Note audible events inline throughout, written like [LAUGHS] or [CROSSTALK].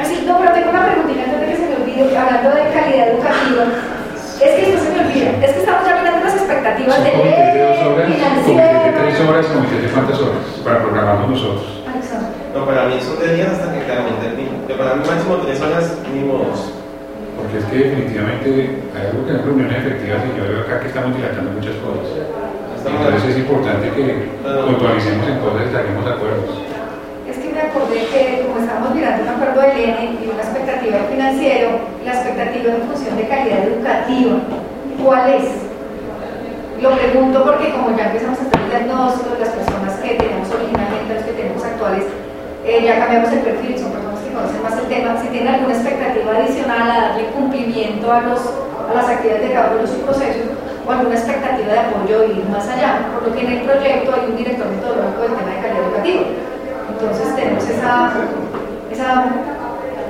Así, no, pero tengo una preguntita antes de que se me olvide, hablando de calidad educativa. Es que esto se me olvida, es que estamos ya mirando las expectativas de de tres horas, comité de cuántas horas, para programarnos nosotros. Alexander. No, para mí son tres días hasta que claramente termine. Pero para mí máximo tres horas, mínimo dos. Porque es que definitivamente hay algo que en reuniones efectivas y yo veo acá que estamos dilatando muchas cosas. Entonces es importante que puntualicemos en cosas y saquemos acuerdos. Es que como estábamos mirando un acuerdo del ENE y una expectativa del financiero, la expectativa en función de calidad educativa, ¿cuál es? Lo pregunto porque como ya empezamos a hacer el diagnóstico de las personas que tenemos originalmente, los que tenemos actuales, eh, ya cambiamos el perfil, son personas que conocen más el tema, si tienen alguna expectativa adicional a darle cumplimiento a, los, a las actividades de cada uno de los procesos o alguna expectativa de apoyo y ir más allá, por lo que en el proyecto hay un director metodológico del tema de calidad educativa. Entonces tenemos esa, esa,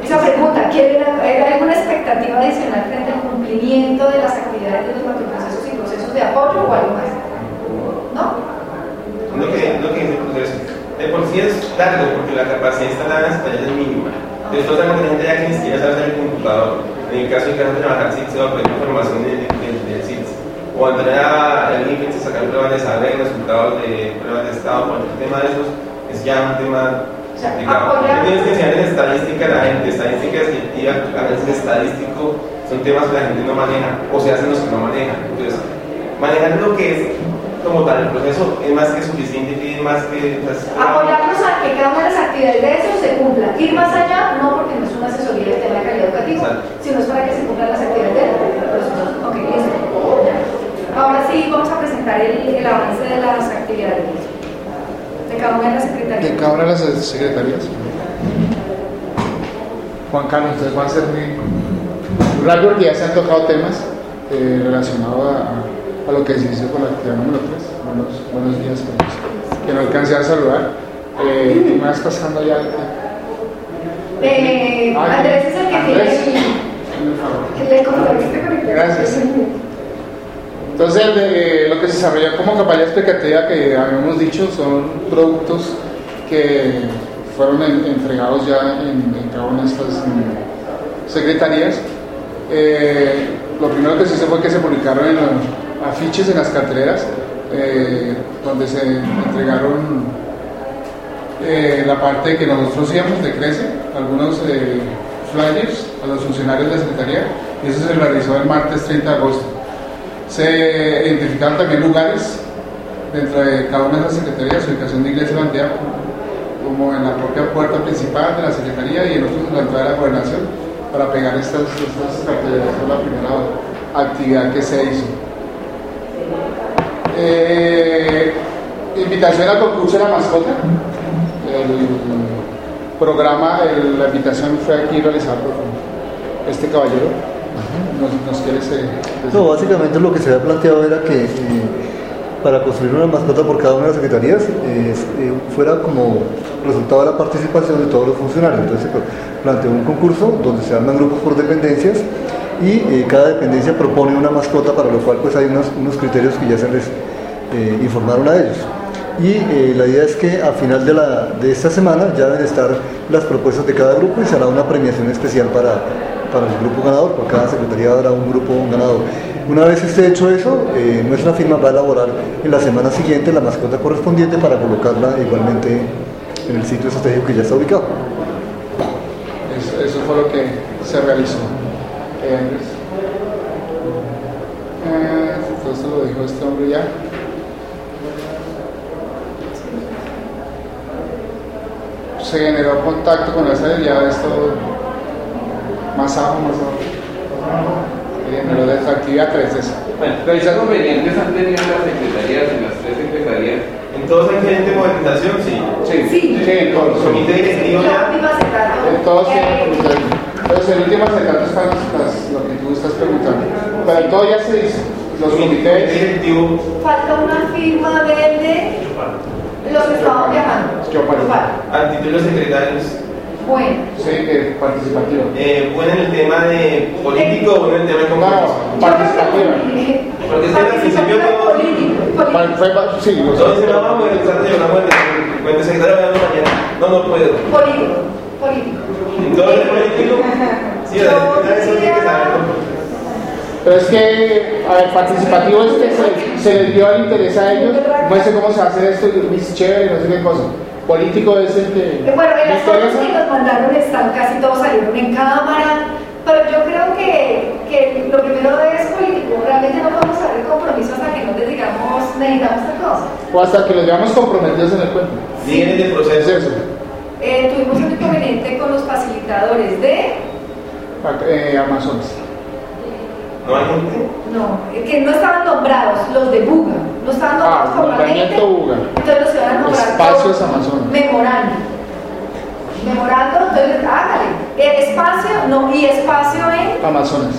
esa pregunta, ¿quieren, ¿hay alguna expectativa adicional frente al cumplimiento de las actividades de los macroprocesos y procesos de apoyo o algo más? ¿No? Lo que, lo que dice el. De por sí es largo porque la capacidad instalada en España es mínima. Después tenemos gente ya que ni siquiera sabe el computador. En el caso de que a trabajar SIT, se va a pedir información del, del, del SIT. O entrar al a sacar pruebas de saber, resultados de pruebas de estado, cualquier tema de esos, es ya un tema complicado. Tienes que enseñar en estadística a la gente, estadística descriptiva, análisis estadístico, son temas que la gente no maneja, o se hacen los que no manejan. Entonces, manejar lo que es como tal el proceso es más que suficiente, tiene más que... pues, Apoyarnos a que cada una de las actividades de eso se cumpla. Ir más allá, no porque no es una asesoría del tema de calidad educativa, Exacto. sino es para que se cumplan las actividades de. Ok, listo. Ahora sí vamos a presentar el, el avance de las actividades de cada una de las secretarías. de cada una de las secretarías. Juan Carlos, entonces va a ser muy rápido porque ya se han tocado temas eh, relacionados a, lo que se hizo con la actividad número 3. Buenos, buenos días todos. Que no alcancé a saludar. Eh, me vas pasando ya Eh, Ah, Andrés es el que tiene el, el el Gracias. Entonces, de- lo que se desarrolló como campaña explicativa que habíamos dicho son productos que fueron en- entregados ya en, en cada una de estas secretarías. Eh, lo primero que se hizo fue que se publicaron en los afiches en las carteleras, eh, donde se entregaron eh, la parte que nosotros íbamos de Crece, algunos eh, flyers a los funcionarios de la Secretaría, y eso se realizó el martes 30 de agosto. Se identificaron también lugares dentro de cada una de las secretarías, ubicación de iglesia y bandera, como en la propia puerta principal de la Secretaría y en otros en la entrada de la gobernación, para pegar estas, estas carteleras. Esa fue la primera actividad que se hizo. Eh, invitación al concurso de la mascota. El programa, la invitación fue aquí realizada por este caballero. No, básicamente lo que se había planteado era que eh, para construir una mascota por cada una de las secretarías eh, eh, fuera como resultado de la participación de todos los funcionarios. Entonces se planteó un concurso donde se arman grupos por dependencias y cada dependencia propone una mascota para lo cual pues hay unos, unos criterios que ya se les informaron a ellos. Y la idea es que a final de, la, de esta semana ya deben estar las propuestas de cada grupo y se hará una premiación especial para, para el grupo ganador, por cada secretaría habrá un grupo ganador. Una vez esté hecho eso, eh, nuestra firma va a elaborar en la semana siguiente la mascota correspondiente para colocarla igualmente en el sitio estratégico que ya está ubicado. Eso, fue lo que se realizó. Eh. Eh, entonces lo dijo este hombre ya. Se generó contacto con sede, ya esto más abajo, más abajo. Se generó de la actividad 3 es. Bueno, ¿qué convenientes han tenido las secretarías en las tres secretarías? En todos hay gerente de movilización, sí. Sí, sí, en todos. Comité directivo ya. En todos tienen comité. Entonces, el último acercamiento están las, las, lo que tú estás preguntando. Pero en todo ya se dice. Los comités. directivo. Falta una firma de, de los que estaban viajando. Yo paro. A título de secretarios. Bueno. Sí, eh, participativo. Eh, bueno en el tema de político o en el tema de No, participativa. Porque es que al principio todo. Fue, sí, los Entonces dice, no, vamos a realizar de una muerte. Cuente secretario de mañana. No, no puedo. Político. Político. Entonces, político. Sí, la secretaria eso tiene que saberlo. Pero es que, a ver, participativo es que se, se les dio el interés a ellos, muestre cómo se hace esto, y es chévere, no sé qué cosa. Político es el que. Bueno, en las fotos que nos mandaron están casi todos salieron en cámara, pero yo creo que, que lo primero es político. Realmente no podemos hacer el compromiso hasta que no les digamos necesitamos esta cosa. O hasta que los veamos comprometidos en el cuento. Líderes de Es proceso. eso. Eh, tuvimos un inconveniente con los facilitadores de. Eh, Amazonas. No hay gente. No, eh, que no estaban nombrados, los de Buga. No estaban nombrados Ah, formalmente. nombramiento Buga. Entonces los iban a nombrar. Espacios Amazonas. Memorando. Memorando, entonces, hágale. Eh, espacio, no, y espacio en. Amazonas.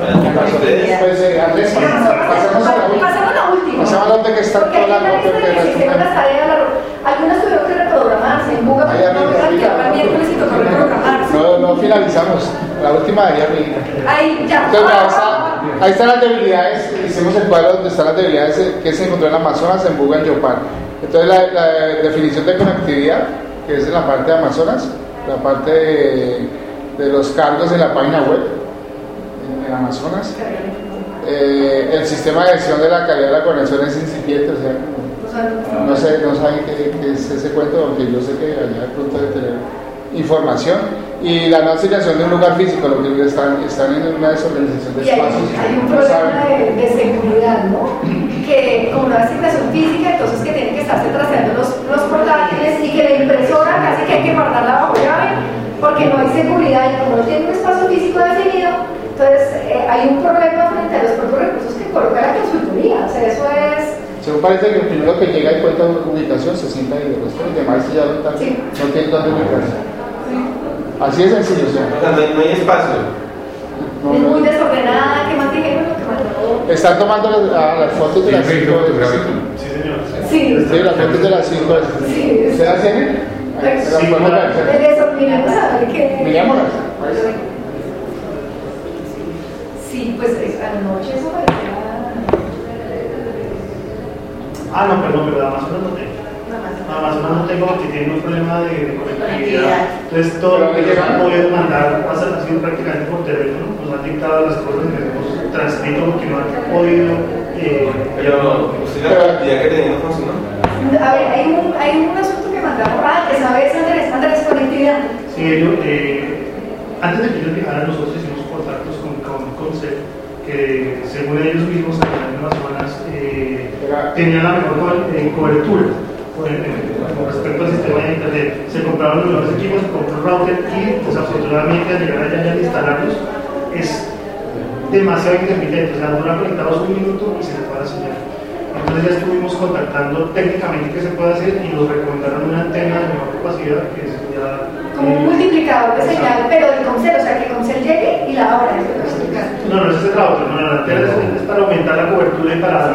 Pues eh, Andrés, pasamos a la última. Pasamos a la última. Pasamos a la que está toda la nota que la algunas tuvieron que reprogramarse. En Buga, Ahí no arriba, que para el miércoles y tocó reprogramarse. No, no finalizamos. La última de arriba. Ahí, ya. Entonces, ahí, está- ahí están las debilidades, hicimos el cuadro donde están las debilidades que se encontró en Amazonas, en Buga, en Yopal. Entonces, la, definición de conectividad, que es en la parte de Amazonas, la parte de, de los cargos en la página web, en, Amazonas. Eh, el sistema de gestión de la calidad de la conexión es incipiente, o sea, no sé, no saben qué, es ese cuento, aunque yo sé que allá de pronto debe tener información. Y la no asignación de un lugar físico, lo que están, están en una desorganización de Y hay, espacios. hay un problema de, de seguridad, ¿no? Que como no hay asignación física, entonces que tienen que estarse trasteando los, los portátiles y que la impresora casi que hay que guardarla bajo llave porque no hay seguridad y como no tiene un espacio físico definido, entonces eh, hay un problema frente a los propios recursos que coloca la consultoría. O sea, eso es... Según parece que el primero que llega y cuenta ubicación se sienta resto los demás ya no, están, Sí. no tienen dónde ubicarse. Así de sencillo, o sea. O sea, no hay, no hay espacio. no, es muy desordenada, que más dijeron lo que mandó. Están tomando las, ah, las fotos de las Sí, cinco. fotográfico. Sí, señor. Sí, Sí, las fotos de las cinco. Sí. ¿Ustedes las tienen? Se las Sí, podemos ver. el desordenado, ¿sabe qué? Mirémoslas. Sí, pues anoche eso parecía... Ah, no, perdón, pero Amazonas no tengo. Nada más. Amazonas no tengo porque tiene un problema de, de conectividad. Entonces, todo lo que han podido mandar pasa, ha sido prácticamente por teléfono. Nos han dictado las cosas que hemos transcrito porque no han podido. Eh, Pero usted la cantidad que tenía no funcionó. A ver, hay un, hay un asunto que mandamos antes, a ver, Andrés, Andrés, conectividad. Sí, ellos, eh, antes de que ellos viajaran, nosotros hicimos contactos con, con que según ellos mismos, en Amazonas, eh, Era- tenían la mejor co- eh, cobertura con, respecto al sistema de internet. Se compraron los mejores equipos, se compró un router y desafortunadamente al llegar allá y al instalarlos es demasiado intermitente, o sea, duran conectados un minuto y se les va la señal. Entonces ya estuvimos contactando técnicamente qué se puede hacer y nos recomendaron una antena de mejor capacidad que es ya... Como un eh, multiplicador de señal, pero de Comcel, o sea, que Comcel llegue y la hora. No, no, ese es el router, no, la antena es, es para aumentar la cobertura y para,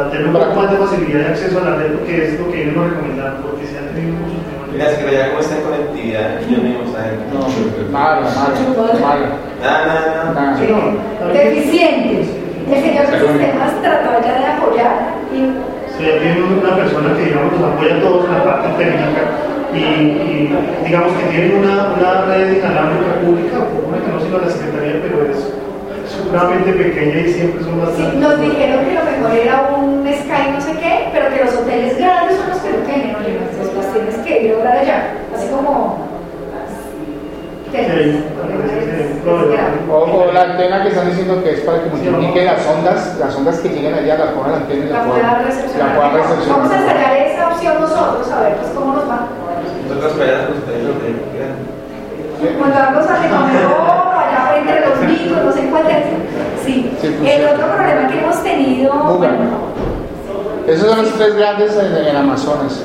para tener un poco más de facilidad de acceso a la red, porque es lo que ellos nos recomendaron, porque se han tenido muchos Mira, problemas. si que ya cómo está en conectividad, yo mismo saben. No, mala, mala, mala. Nada, nada, nada. Nada. Sí, no, Deficiente. El señor de sistemas trató ya de apoyar y Sí, tiene una persona que digamos nos apoya a todos en la parte técnica y, y, digamos que tienen una, una red inalámbrica pública, una que no sirve a la secretaría, pero es supremamente pequeña y siempre son sí, bastante. nos dijeron que lo mejor era un Sky no sé qué, pero que los hoteles grandes son los que lo tienen, oye, entonces pues tienes que ir a hablar allá, así como... Sí, un problema. O, o la antena que están diciendo que es para que multiplique las ondas, las ondas que lleguen allá, la pongan la antena y La la pueda puedan recepcionar. Vamos a ensayar esa opción nosotros, a ver pues cómo nos va. Nosotros esperamos que ustedes lo tengan. Mandarlos a Recomedor, allá frente de los micros, no sé cuál es. Sí. El otro problema que hemos Bueno, Esos son los tres grandes en, en Amazonas.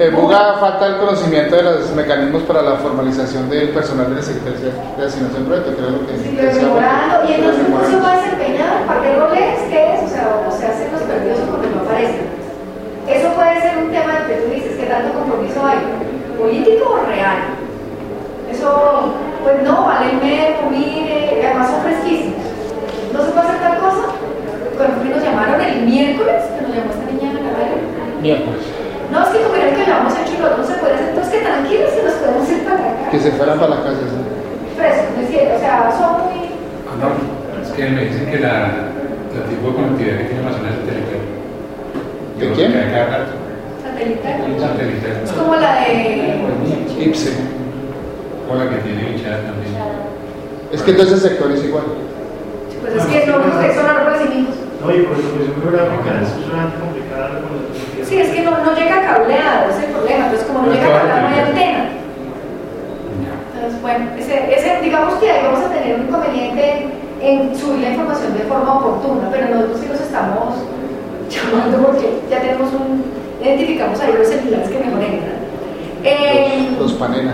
En Buga falta el conocimiento de los mecanismos para la formalización del personal de la Secretaría de Asignación Proyecto, que era lo que Sí, pero mejorando. Y entonces se va a desempeñar. ¿Para qué rol es? ¿Qué es? O sea, o se hacen los perdidos porque no aparecen. Eso puede ser un tema que tú dices, ¿qué tanto compromiso hay? ¿Político o real? Eso, pues no, vale mire, además son fresquísimos. ¿No se puede hacer tal cosa? Cuando que nos llamaron el miércoles, que nos llamó esta niña en la radio. Miércoles. No, es que como que lo hemos hecho y lo otro no se puede hacer, entonces que tranquilos que nos podemos ir para acá. Que se fueran para la calle. ¿sí? Frescos, ¿no es cierto? O sea, son muy... Ah, no, es que me dicen que la, la tipo de conectividad que tiene Amazonas es satelital. ¿De quién? Satelital. Satelital. Es como la de... IPSE. O la que tiene hinchada también. Es que entonces el sector es igual. Pues es que no, no árboles y niños. No, y por solución geográfica es sumamente complicada Sí, es que no, no llega cableado, ese es el problema. Entonces, como no llega cableado, no hay antena. Entonces, bueno, ese, ese, digamos que ahí vamos a tener un inconveniente en subir la información de forma oportuna, pero nosotros sí los estamos [LAUGHS] llamando porque ya tenemos un, identificamos ahí los celulares que mejor entran. Eh, Los, los panela.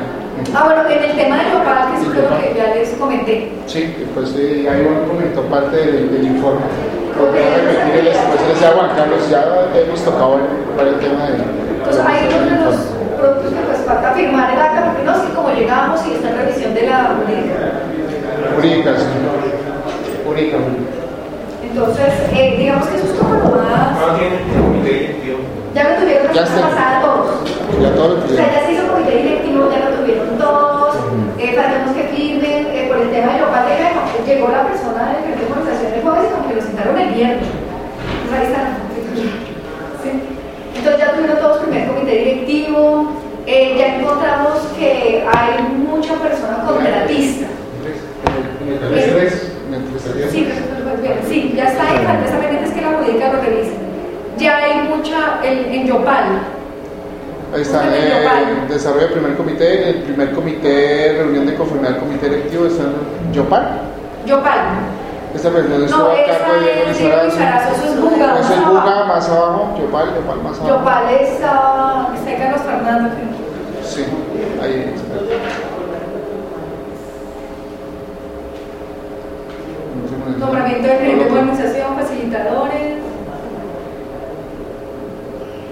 ah, bueno, en el tema de Yopal, que fue lo que ya les comenté. Sí, pues sí, ahí comentó parte del, del informe. Porque a repetir, después les decía Juan Carlos, ya hemos tocado varios temas de. Entonces, hay uno de los productos que pues falta firmar el acta, porque no, como llegamos y está en revisión de la jurídica. Jurídicas. Jurídica. Entonces, eh, digamos que eso es como lo más. El. Ya lo tuvieron la Ya semana pasada todos. Ya todo lo O sea, ya se hizo comité directivo, ya lo tuvieron todos. Eh, faltamos que firmen eh, por el tema de lo cual llegó la persona del Frente de Organización de Jóvenes, como que lo sentaron el viernes. Entonces ahí están. Sí. Entonces ya tuvieron todos primer comité directivo. Eh, ya encontramos que hay mucha persona contratista. Sí, pues, sí, ya está ahí, falta pendiente es que la jurídica lo revise. Ya hay mucha, en, en Yopal, Ahí está, Justamente eh, desarrollo del primer comité, el primer comité, reunión de conformidad del comité directivo, está en Yopal. Yopal. Esta reunión estuvo No, a cargo de Diego es Lizarazo. Lizarazo, eso es Buga, Eso más es Buga, abajo. más abajo, Yopal, Yopal más abajo. Yopal está, está en Carlos Fernando. creo. Sí, ahí está. Es. Nombramiento de gerente de organización, facilitadores.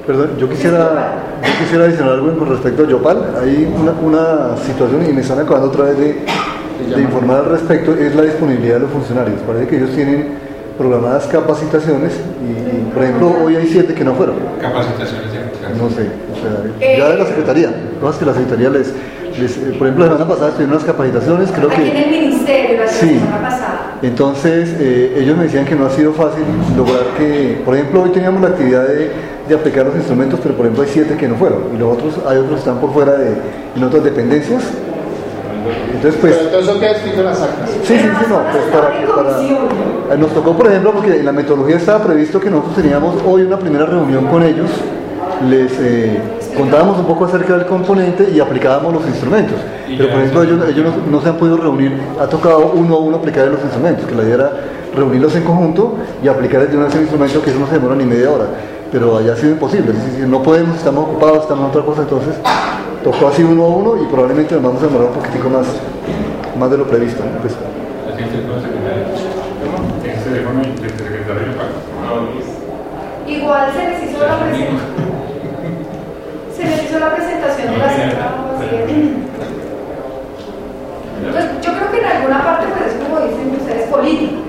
Perdón, yo quisiera, yo quisiera adicionar algo con respecto a Yopal. Hay una, una situación, y me están acabando otra vez de, de informar al respecto, es la disponibilidad de los funcionarios. Parece que ellos tienen programadas capacitaciones y, y, por ejemplo, hoy hay siete que no fueron. Capacitaciones de. No sé, o sea, ya de la Secretaría. Cosas que la Secretaría les, les, eh, por ejemplo, la semana pasada estuvieron unas capacitaciones, creo Aquí en que... el ministerio, la Sí. semana pasada. Entonces, eh, ellos me decían que no ha sido fácil lograr que, por ejemplo, hoy teníamos la actividad de, de aplicar los instrumentos, pero por ejemplo hay siete que no fueron, y los otros, hay otros que están por fuera de, en otras dependencias. Entonces, pues, Pero todo eso queda escrito en las actas. sí, sí, sí, no, pues para, eh, Nos tocó, por ejemplo, porque en la metodología estaba previsto que nosotros teníamos hoy una primera reunión con ellos, les eh, contábamos un poco acerca del componente y aplicábamos los instrumentos. Pero por ejemplo, ellos, ellos no, no se han podido reunir, ha tocado uno a uno aplicar los instrumentos, que la idea era reunirlos en conjunto y aplicar de una vez el instrumento, que eso no se demora ni media hora. Pero allá ha sido imposible, es decir, no podemos, estamos ocupados, estamos en otra cosa, entonces tocó así uno a uno y probablemente nos vamos a demorar un poquitico más, más de lo previsto. ¿no? Pues. Igual se les hizo la presentación. Se les hizo la presentación de las Entonces, yo creo que en alguna parte, pues es como dicen ustedes, político.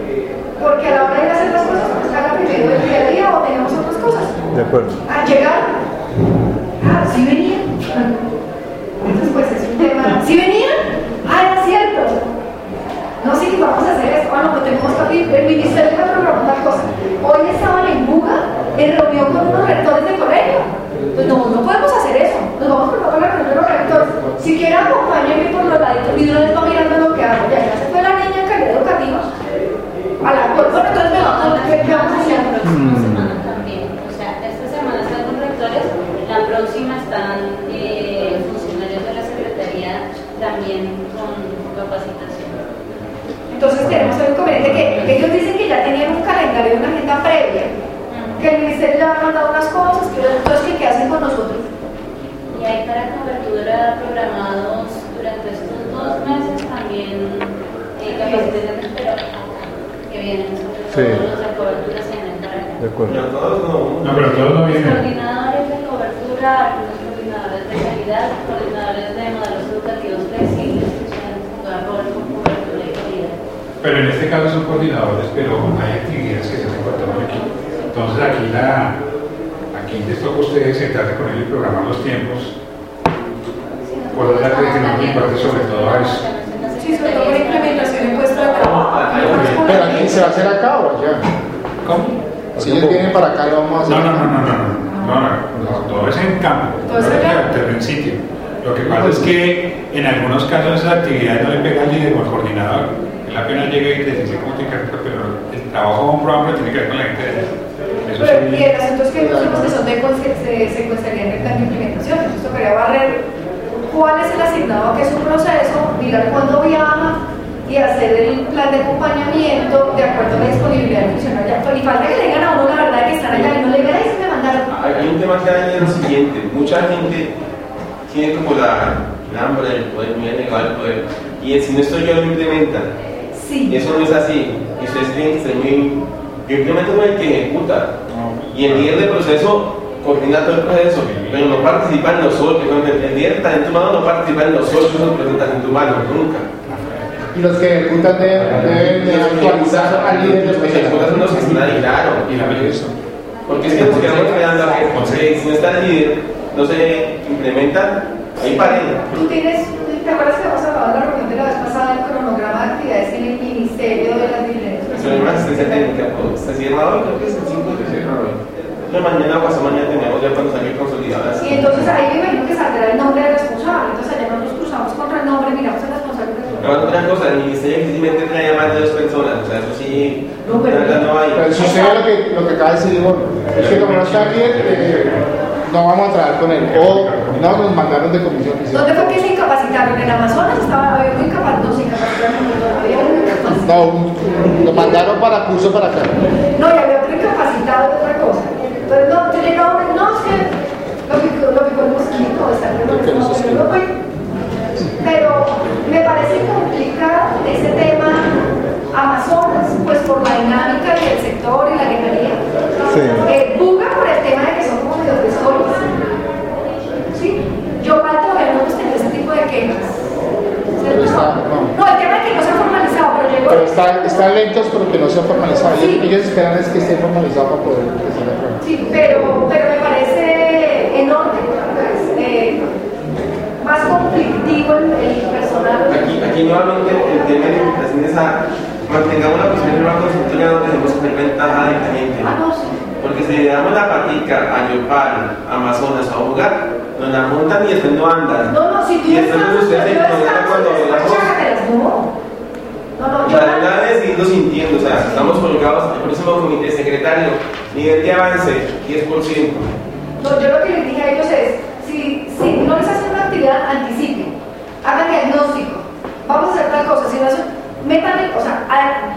Porque a la hora de hacer las cosas, pues haga primero el día a día o tenemos otras cosas. De acuerdo. Al llegar, ah, sí venían. Entonces, pues es un tema. ¿Sí venían? Ah, era cierto. No, sí, vamos a hacer esto. Bueno, pues tenemos que. El ministerio puede programar tal cosa. Hoy estaban en Buga en reunión con unos rectores de colegio. Pues no, no podemos hacer eso. Nos vamos por la reunión de los rectores. Si quiere, acompáñenme por los laditos y una vez va mirando lo que hago. Ya, ya se fue la niña en calidad educativa. A la bueno, entonces me vamos a ver qué vamos a hacer. La próxima semana también. O sea, esta semana están los rectores, la próxima están eh, funcionarios de la Secretaría también con capacitación. Entonces tenemos el inconveniente que ellos dicen que ya tenían ya han mandado unas cosas, que entonces, ¿qué hacen con nosotros? Y hay para cobertura programados durante estos dos meses también eh, capacitaciones, pero que vienen sobre todo Sí. los de cobertura para acá. De acuerdo. Pero todos no. No, pero todos no Los coordinadores de cobertura, calidad, coordinadores de modelos educativos flexibles que suelen jugar rol con cobertura y calidad. Pero en este caso son coordinadores, pero hay actividades que se hacen con todo el equipo. Entonces aquí la, aquí les toca a ustedes sentarse con él y programar los tiempos. Por otra parte, que no me importa sobre todo a eso. Sí, sobre todo por implementación en puesto de trabajo. Pero aquí se va a hacer acá o allá. ¿Cómo? Si ellos vienen para acá, lo vamos a hacer. No, no, no, no, no, no, no, no, no, todo es en campo, Todo es en campo. Todo es en sitio. Lo que pasa es que en algunos casos esas actividades no le pega al líder o al coordinador. Él apenas llega y dice cómo tiene que pero el trabajo de un programa tiene que ver con la gente de. Eso Pero, y el asunto es que unos que son de con- que se secuestrarían en de implementación, entonces tocaría barrer cuál es el asignado que es un proceso, mirar cuándo viaja y hacer el plan de acompañamiento de acuerdo a la disponibilidad del funcionario actual. Y falta que le digan a uno la verdad que están allá y no le digan, Hay un tema que hay en lo siguiente, mucha gente tiene como la, el hambre del poder, muy negado el poder, y si no estoy yo lo implementan. Sí. Y eso no es así, y ustedes tienen que ser muy... Yo implemento con el que ejecuta, y el líder del proceso coordina todo el proceso, pero no participa en los ocho, el líder de talento humano no participa en los ocho de talento humano, nunca. Y los que ejecutan deben, de actualizar al líder Los que ejecutan son los que están ahí, claro. Y la. Porque es que nos quedamos esperando a que porque si no está el líder, no se implementan, ahí paren. Tú tienes, ¿te acuerdas que hemos hablado en la reunión de la vez pasada del cronograma de actividades en el Ministerio de las Diferentes Eso es una asistencia técnica, pues, está cerrado, creo que es el 5 de cerrado. No, mañana o pasado mañana tenemos ya cuando salga consolidadas. Y entonces ahí me imagino que saldrá el nombre del responsable. Entonces allá nos cruzamos contra el nombre, miramos el responsable. Ahora, otra cosa, el ministerio difícilmente trae más de dos personas, o sea, eso sí, No, pero- la verdad no hay. Pero sucede lo que, lo que acaba de decir Ivonne. Es que como no está bien, eh, no vamos a trabajar con él. O no, nos mandaron de comisión ¿Dónde fue que se incapacitaron? En Amazonas estaba había muy no se incapacitaron, no. No, lo mandaron para curso para acá. No, y había otro incapacitado de otra cosa. Entonces, no, yo llegaba, no, es que lo picó, lo el mosquito, está Lo que no, nos pero no fue. Pero me parece complicado ese tema Amazonas, pues por la dinámica del sector y la legalía. Sí. Eh, Buga por el tema de que son como medio tesores. ¿Sí? Yo mal todavía no hemos tenido ese tipo de quejas. No. no, el tema de que no se ha formalizado, pero llegó. Pero están, están lentos porque no se ha formalizado. Sí. Ellos, esperan es que esté formalizado para poder empezar a trabajar. Sí, pero, pero me parece enorme, más conflictivo el, el personal. Aquí, aquí nuevamente el tema de limitación es a mantengamos la posición de una consultoría donde tenemos que tener ventaja de cliente. Ah, no, sí. Porque si le damos la patica a Yopal, Amazonas o a Bugar, nos la montan y después no andan. No, no, si tú y después ustedes se cuando hablamos. no. No, yo La verdad es irlo sintiendo, o sea, estamos colgados el próximo comité secretario, nivel de avance 10%. No, yo lo que les dije a ellos es, si, si no les hacen una actividad, anticipen, hagan diagnóstico, vamos a hacer tal cosa, si no hacen, metan, el- o sea,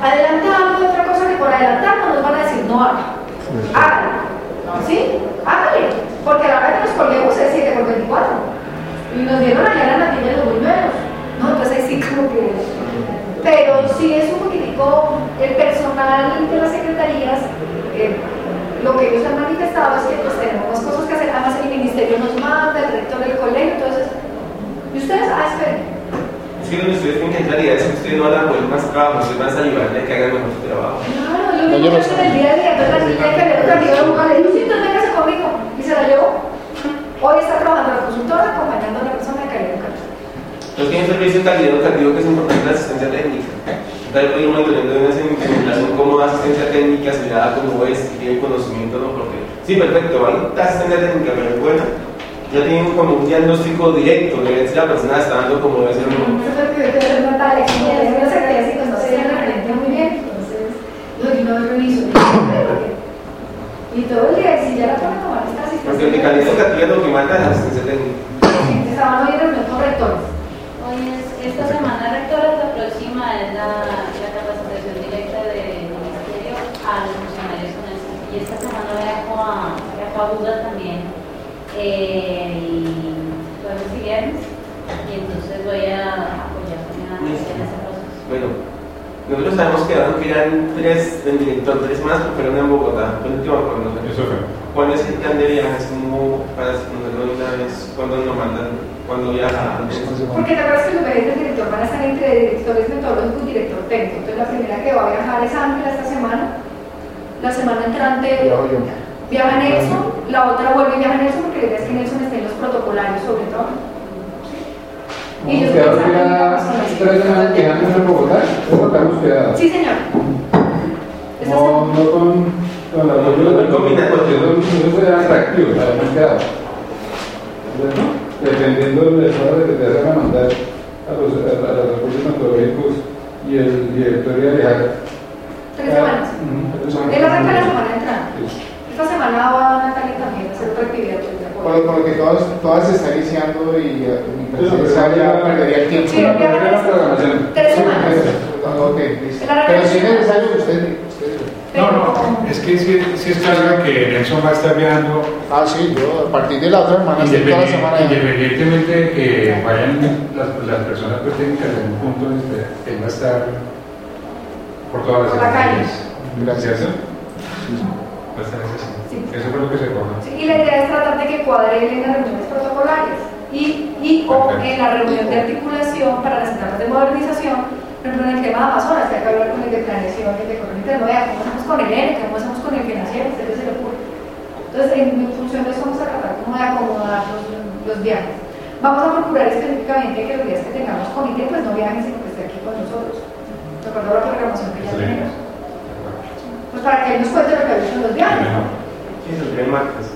adelante algo de otra cosa que por adelantar no nos van a decir no hagan, háganlo, ¿sí? Háganle, porque a la hora que nos colguemos es 7 por 24, y nos dieron allá la natilla de los buñuelos, ¿no? Entonces ahí sí como que... Pero sí es un poquitico el personal de las secretarías, eh, lo que ellos han manifestado es que pues tenemos cosas que hacer, además el ministerio nos manda, el rector del colegio, entonces, y ustedes, ah, esperen, Es que donde ustedes tienen que claridad es que ustedes no van a poder más trabajo, ustedes van a ayudarle a que hagan mejor su trabajo. claro, yo No, lo yo que lo el día a día, entonces la niña que le cambió de lugar, le dijo, sí, entonces véngase conmigo, y se la llevó. Hoy está trabajando la consultora acompañando a la persona de calidad educativa. Entonces tienen servicio de calidad educativa que es importante la asistencia técnica tal vez manteniendo unas implementación como asistencia técnica, como es, que tiene conocimiento, ¿no? Porque, sí, perfecto, van a asistencia técnica, pero bueno, ya tienen como un diagnóstico directo de si la persona está dando como es el mundo. Y todo el día, si ya la ponen como esta asistencia. Porque el mecanismo es lo que manda la asistencia técnica. Es, esta semana la semana viajo a, viajo a Buda también. Eh, y jueves y viernes. Y entonces voy a apoyar también a en ese proceso. Bueno, nosotros sabemos que van a eran tres, el director, tres más, pero fueron en Bogotá. Fue el último acuerdo. Eso fue. ¿Cuál es el plan de viajes? ¿Cómo para esconderlo de una vez? ¿Cuándo nos mandan? ¿Cuándo viajan? Porque te acuerdas que los medios del director van a estar entre directores metodológicos y director técnico. Entonces la primera que va a viajar es Ángela esta semana. La semana entrante viaja Nelson, la otra vuelve y viaja Nelson porque la idea es que Nelson esté en los protocolarios sobre todo. Y yo que esa- tres semanas quedándonos en Bogotá. Bogotá quedado. Sí, señor. No, no con, con la No combinatorio. Eso será atractivo, la hemos quedado. Dependiendo de las horas que te a mandar a los, a, a los recursos metodológicos y el directorio de viajar. Tres semanas. Él arranca la semana entrante. Sí. Esta semana va Natalia también a hacer otra actividad. pues. Por, por lo que todas, todas se está iniciando y mi presencia ya perdería el tiempo. Sí, tres- Sí, semanas. Pero si es necesario, usted, usted No, no, es que si, si es claro que Nelson va a estar viajando Ah, sí, yo a partir de la otra semana, toda la semana. Independientemente de que vayan las, las personas pues, técnicas en un punto, este, él va a estar por todas las la calle. secretarías. Gracias. Ese sí. Sí. Eso fue lo que se acordó. Sí, y la idea es tratar de que cuadre él en las reuniones protocolarias y, y o en la reunión de articulación para las etapas de modernización, por ejemplo en el tema de Amazonas, que hay que hablar con el de planeación, el de económica, no vea, cómo hacemos con el ENE, cómo hacemos con el financiero, ustedes se le ocurre. Entonces, en función de eso vamos a tratar como de acomodar los, los viajes. Vamos a procurar específicamente que los días que tengamos comité, pues no viajen, sino que esté aquí con nosotros. De acuerdo a la programación que ya tenemos. Pues para que él nos cuente lo que ha visto en los viajes. Sí, el primer martes.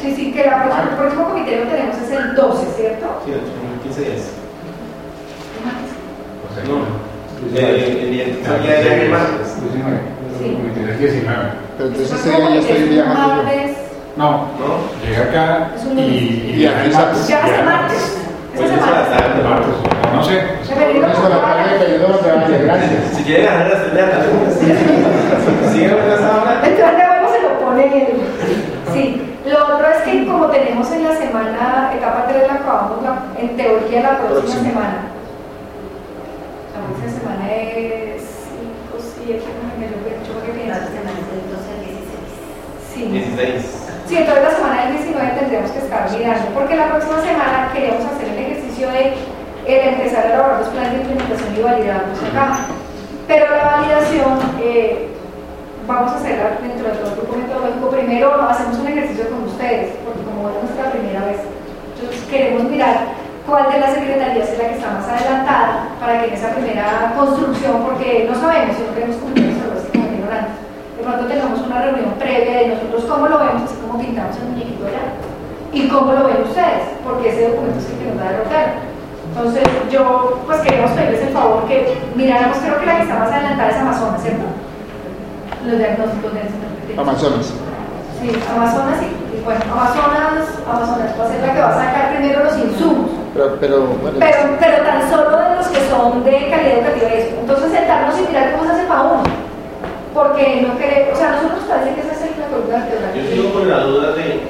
Sí, sí, que la próxima- el próximo comité lo tenemos es el 12, ¿cierto? Sí, en 15 días. Sea, No. Eh, el día el de martes. 19. Sí. El 19. Pero entonces El ese día ya comité estoy viajando. yo. martes, No, ¿No? llega acá Es un y, Y aquí martes. ya viaja martes. Pues a la tarde. Martes, no sé. Eso, de la tarde, dependiendo de lo que vaya, gracias. Si quiere ganar las tres de la tarde, sigue con esa hora. Entonces luego se lo pone él. Sí. Lo otro es que como tenemos en la semana, etapa 3 la acabamos la- en teoría la próxima semana. La próxima semana es 5, 7, no me lo La es del 12 al 16. Sí. 16. Sí, entonces la semana del 19 tendremos que estar mirando, porque la próxima semana queremos hacer el ejercicio de empezar a elaborar los planes de implementación y validarlos acá. Pero la validación eh, vamos a hacerla dentro de todo el grupo metodológico. Primero hacemos un ejercicio con ustedes, porque como es nuestra primera vez, entonces queremos mirar cuál de las secretarías es la que está más adelantada para que en esa primera construcción, porque no sabemos si no queremos cumplir solo así como ignorantes. De pronto tengamos una reunión previa de nosotros cómo lo vemos, así como pintamos el muñequito allá, y cómo lo ven ustedes, porque ese documento es el que nos va a derrotar. Entonces, yo, pues queremos pedirles el favor que miráramos, creo que la que está más adelantada es Amazonas, ¿cierto? Los diagnósticos de Amazonas. Sí, Amazonas y, y bueno, Amazonas, Amazonas va a ser la que va a sacar primero los insumos. Pero, pero bueno, Pero, pero tan solo de los que son de calidad educativa y eso. Entonces sentarnos y mirar cómo se hace para uno. Porque no queremos, o sea, nosotros parece que esa es la vertebral. Yo sigo con la duda de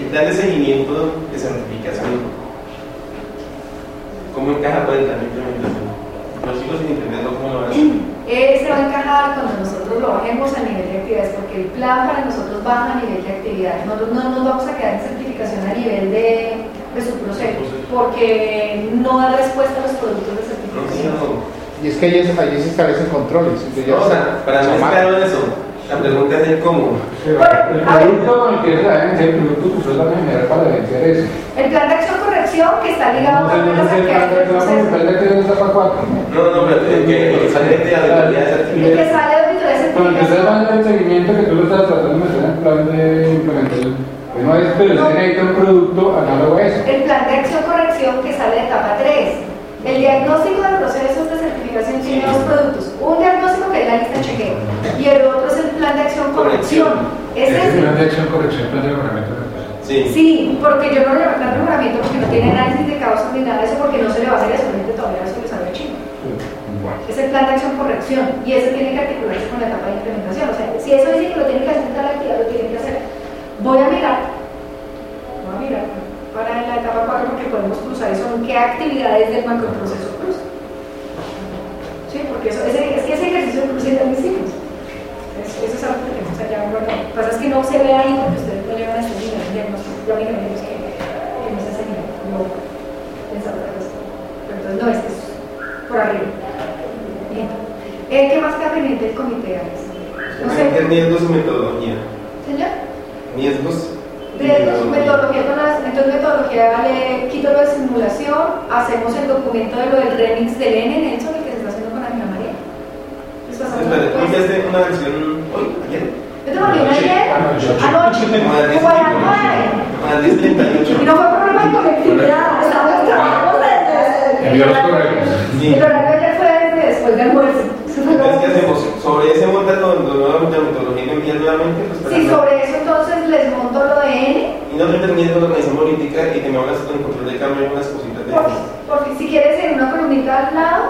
el plan de seguimiento de certificación. ¿Cómo encaja con el plan de implementación? Yo sigo sin cómo lo van a hacer. Este va a encajar cuando nosotros lo bajemos a nivel de actividades, porque el plan para nosotros baja a nivel de actividades. Nosotros no nos vamos a quedar en certificación a nivel de, de su proceso, porque no da respuesta a los productos de No, certificación. no. Y es que ahí, es- ahí se establecen controles. No, o se- sea, para se mí es claro eso. La pregunta es el cómo. Pero el producto con el que se deben ser el producto que ustedes van a generar para vencer eso. El plan de acción corrección que está ligado No también no a el plan de del acción, el proceso. plan de acción está para cuatro. No, no, pero el que, el que sale de auditoría de El que sale de auditoría de Con el que ustedes certificación. van a hacer el seguimiento que tú lo estás tratando de meter en el plan de implementación. Pues no es, pero es que necesita un producto análogo a eso. El plan de acción corrección que sale de etapa 3. El diagnóstico de procesos de certificación tiene dos productos. Un diagnóstico que es la lista de chequeo y el otro es el plan de acción corrección. Es el plan de acción, corrección, plan de mejoramiento. Sí. Sí, porque yo no le voy a plan de mejoramiento porque no tiene análisis de causa ni nada de eso porque no se le va a hacer exponente todavía eso le sale chino. Bueno. Es el plan de acción corrección y ese tiene que articularse con la etapa de implementación. O sea, Si eso dice que lo tiene que hacer tal actividad, lo tiene que hacer. Voy a mirar, voy a mirar para en la etapa 4 porque podemos cruzar eso en qué actividades del macroproceso cruza. Sí, porque eso, ese, es que ese ejercicio de cruce ya lo hicimos. Es- Eso es algo que tenemos allá guardado. Lo que pasa es que no se ve ahí porque ustedes no llevan a este nivel de diagnóstico. Es que, que no se hace nivel. Yo pensaba otra cosa. Pero entonces no, este es por arriba. Bien. Eh, ¿Qué más queda pendiente del comité, Alex? No sé. Riesgos y metodología. Señor. Y Riesgos, metodología con las, entonces metodología le quito lo de simulación, hacemos el documento de lo del remix del N, Nelson, el que se está haciendo con Ángela María. Les pasamos Espera, ¿tú después. enviaste una versión hoy? ¿Ayer? Yo te una ayer, anoche, Como a las como a las nueve. Como a las 10.38. Y no fue problema de conectividad, estábamos trabajando desde... Envió los correos. Sí. El horario ayer fue desde después del almuerzo. Sobre ese la nueva metodología que nuevamente, pues Sí, sobre eso entonces les monto lo de N. Y no te termines con organización política y te me con el control de cambio unas cositas de Porque, porque si quieres en una columnita al lado,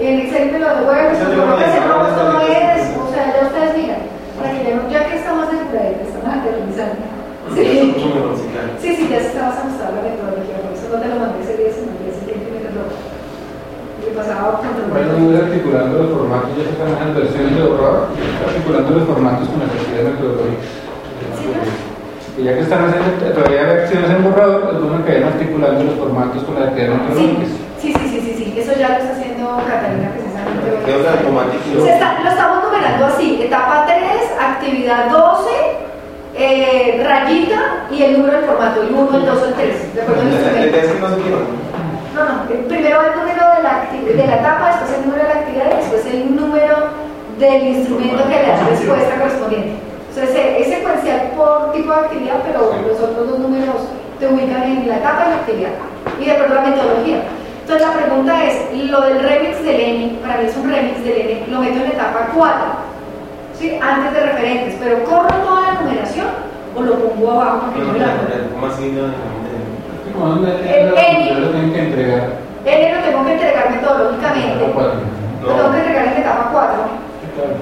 en Excel me lo devuelves, Eso lo yo colocas en no rojo, no necesito es, eso. o sea, ya ustedes miran, para que ya, no- ya que estamos en la estamos aterrizando. Sí. sí, sí, sí, ya se está más ajustada la metodología, por eso no te lo mandé ese día, sino el día siguiente me lo le pasaba control. Bueno, voy articulando los formatos, ya se están en versiones de borrador, articulando los formatos con las actividades metodológicas. Y ya que están haciendo todavía versiones en borrador, es bueno que vayan articulando los formatos con las actividades Sí, metodológicas. sí, sí, sí, sí, sí, eso ya lo está haciendo Catalina precisamente. hoy. Queda automático. Está- lo estamos numerando así, etapa 3, actividad 12, eh, rayita y el número del formato, el 1, el 2 o el 3, de acuerdo que no. No, no, eh, primero el número de la, de la etapa, después el número de la actividad y después el número del instrumento que le da respuesta correspondiente. Entonces es secuencial por tipo de actividad, pero los otros dos números te ubican en la etapa y la actividad y de acuerdo a la metodología. Entonces la pregunta es, lo del remix del N, para mí es un remix del N, lo meto en la etapa 4, ¿sí? antes de referentes, pero corro toda la numeración o lo pongo abajo porque no ¿Cómo así? No, El N. lo tienen que entregar. N lo tengo que entregar metodológicamente, lo tengo que entregar en la etapa 4.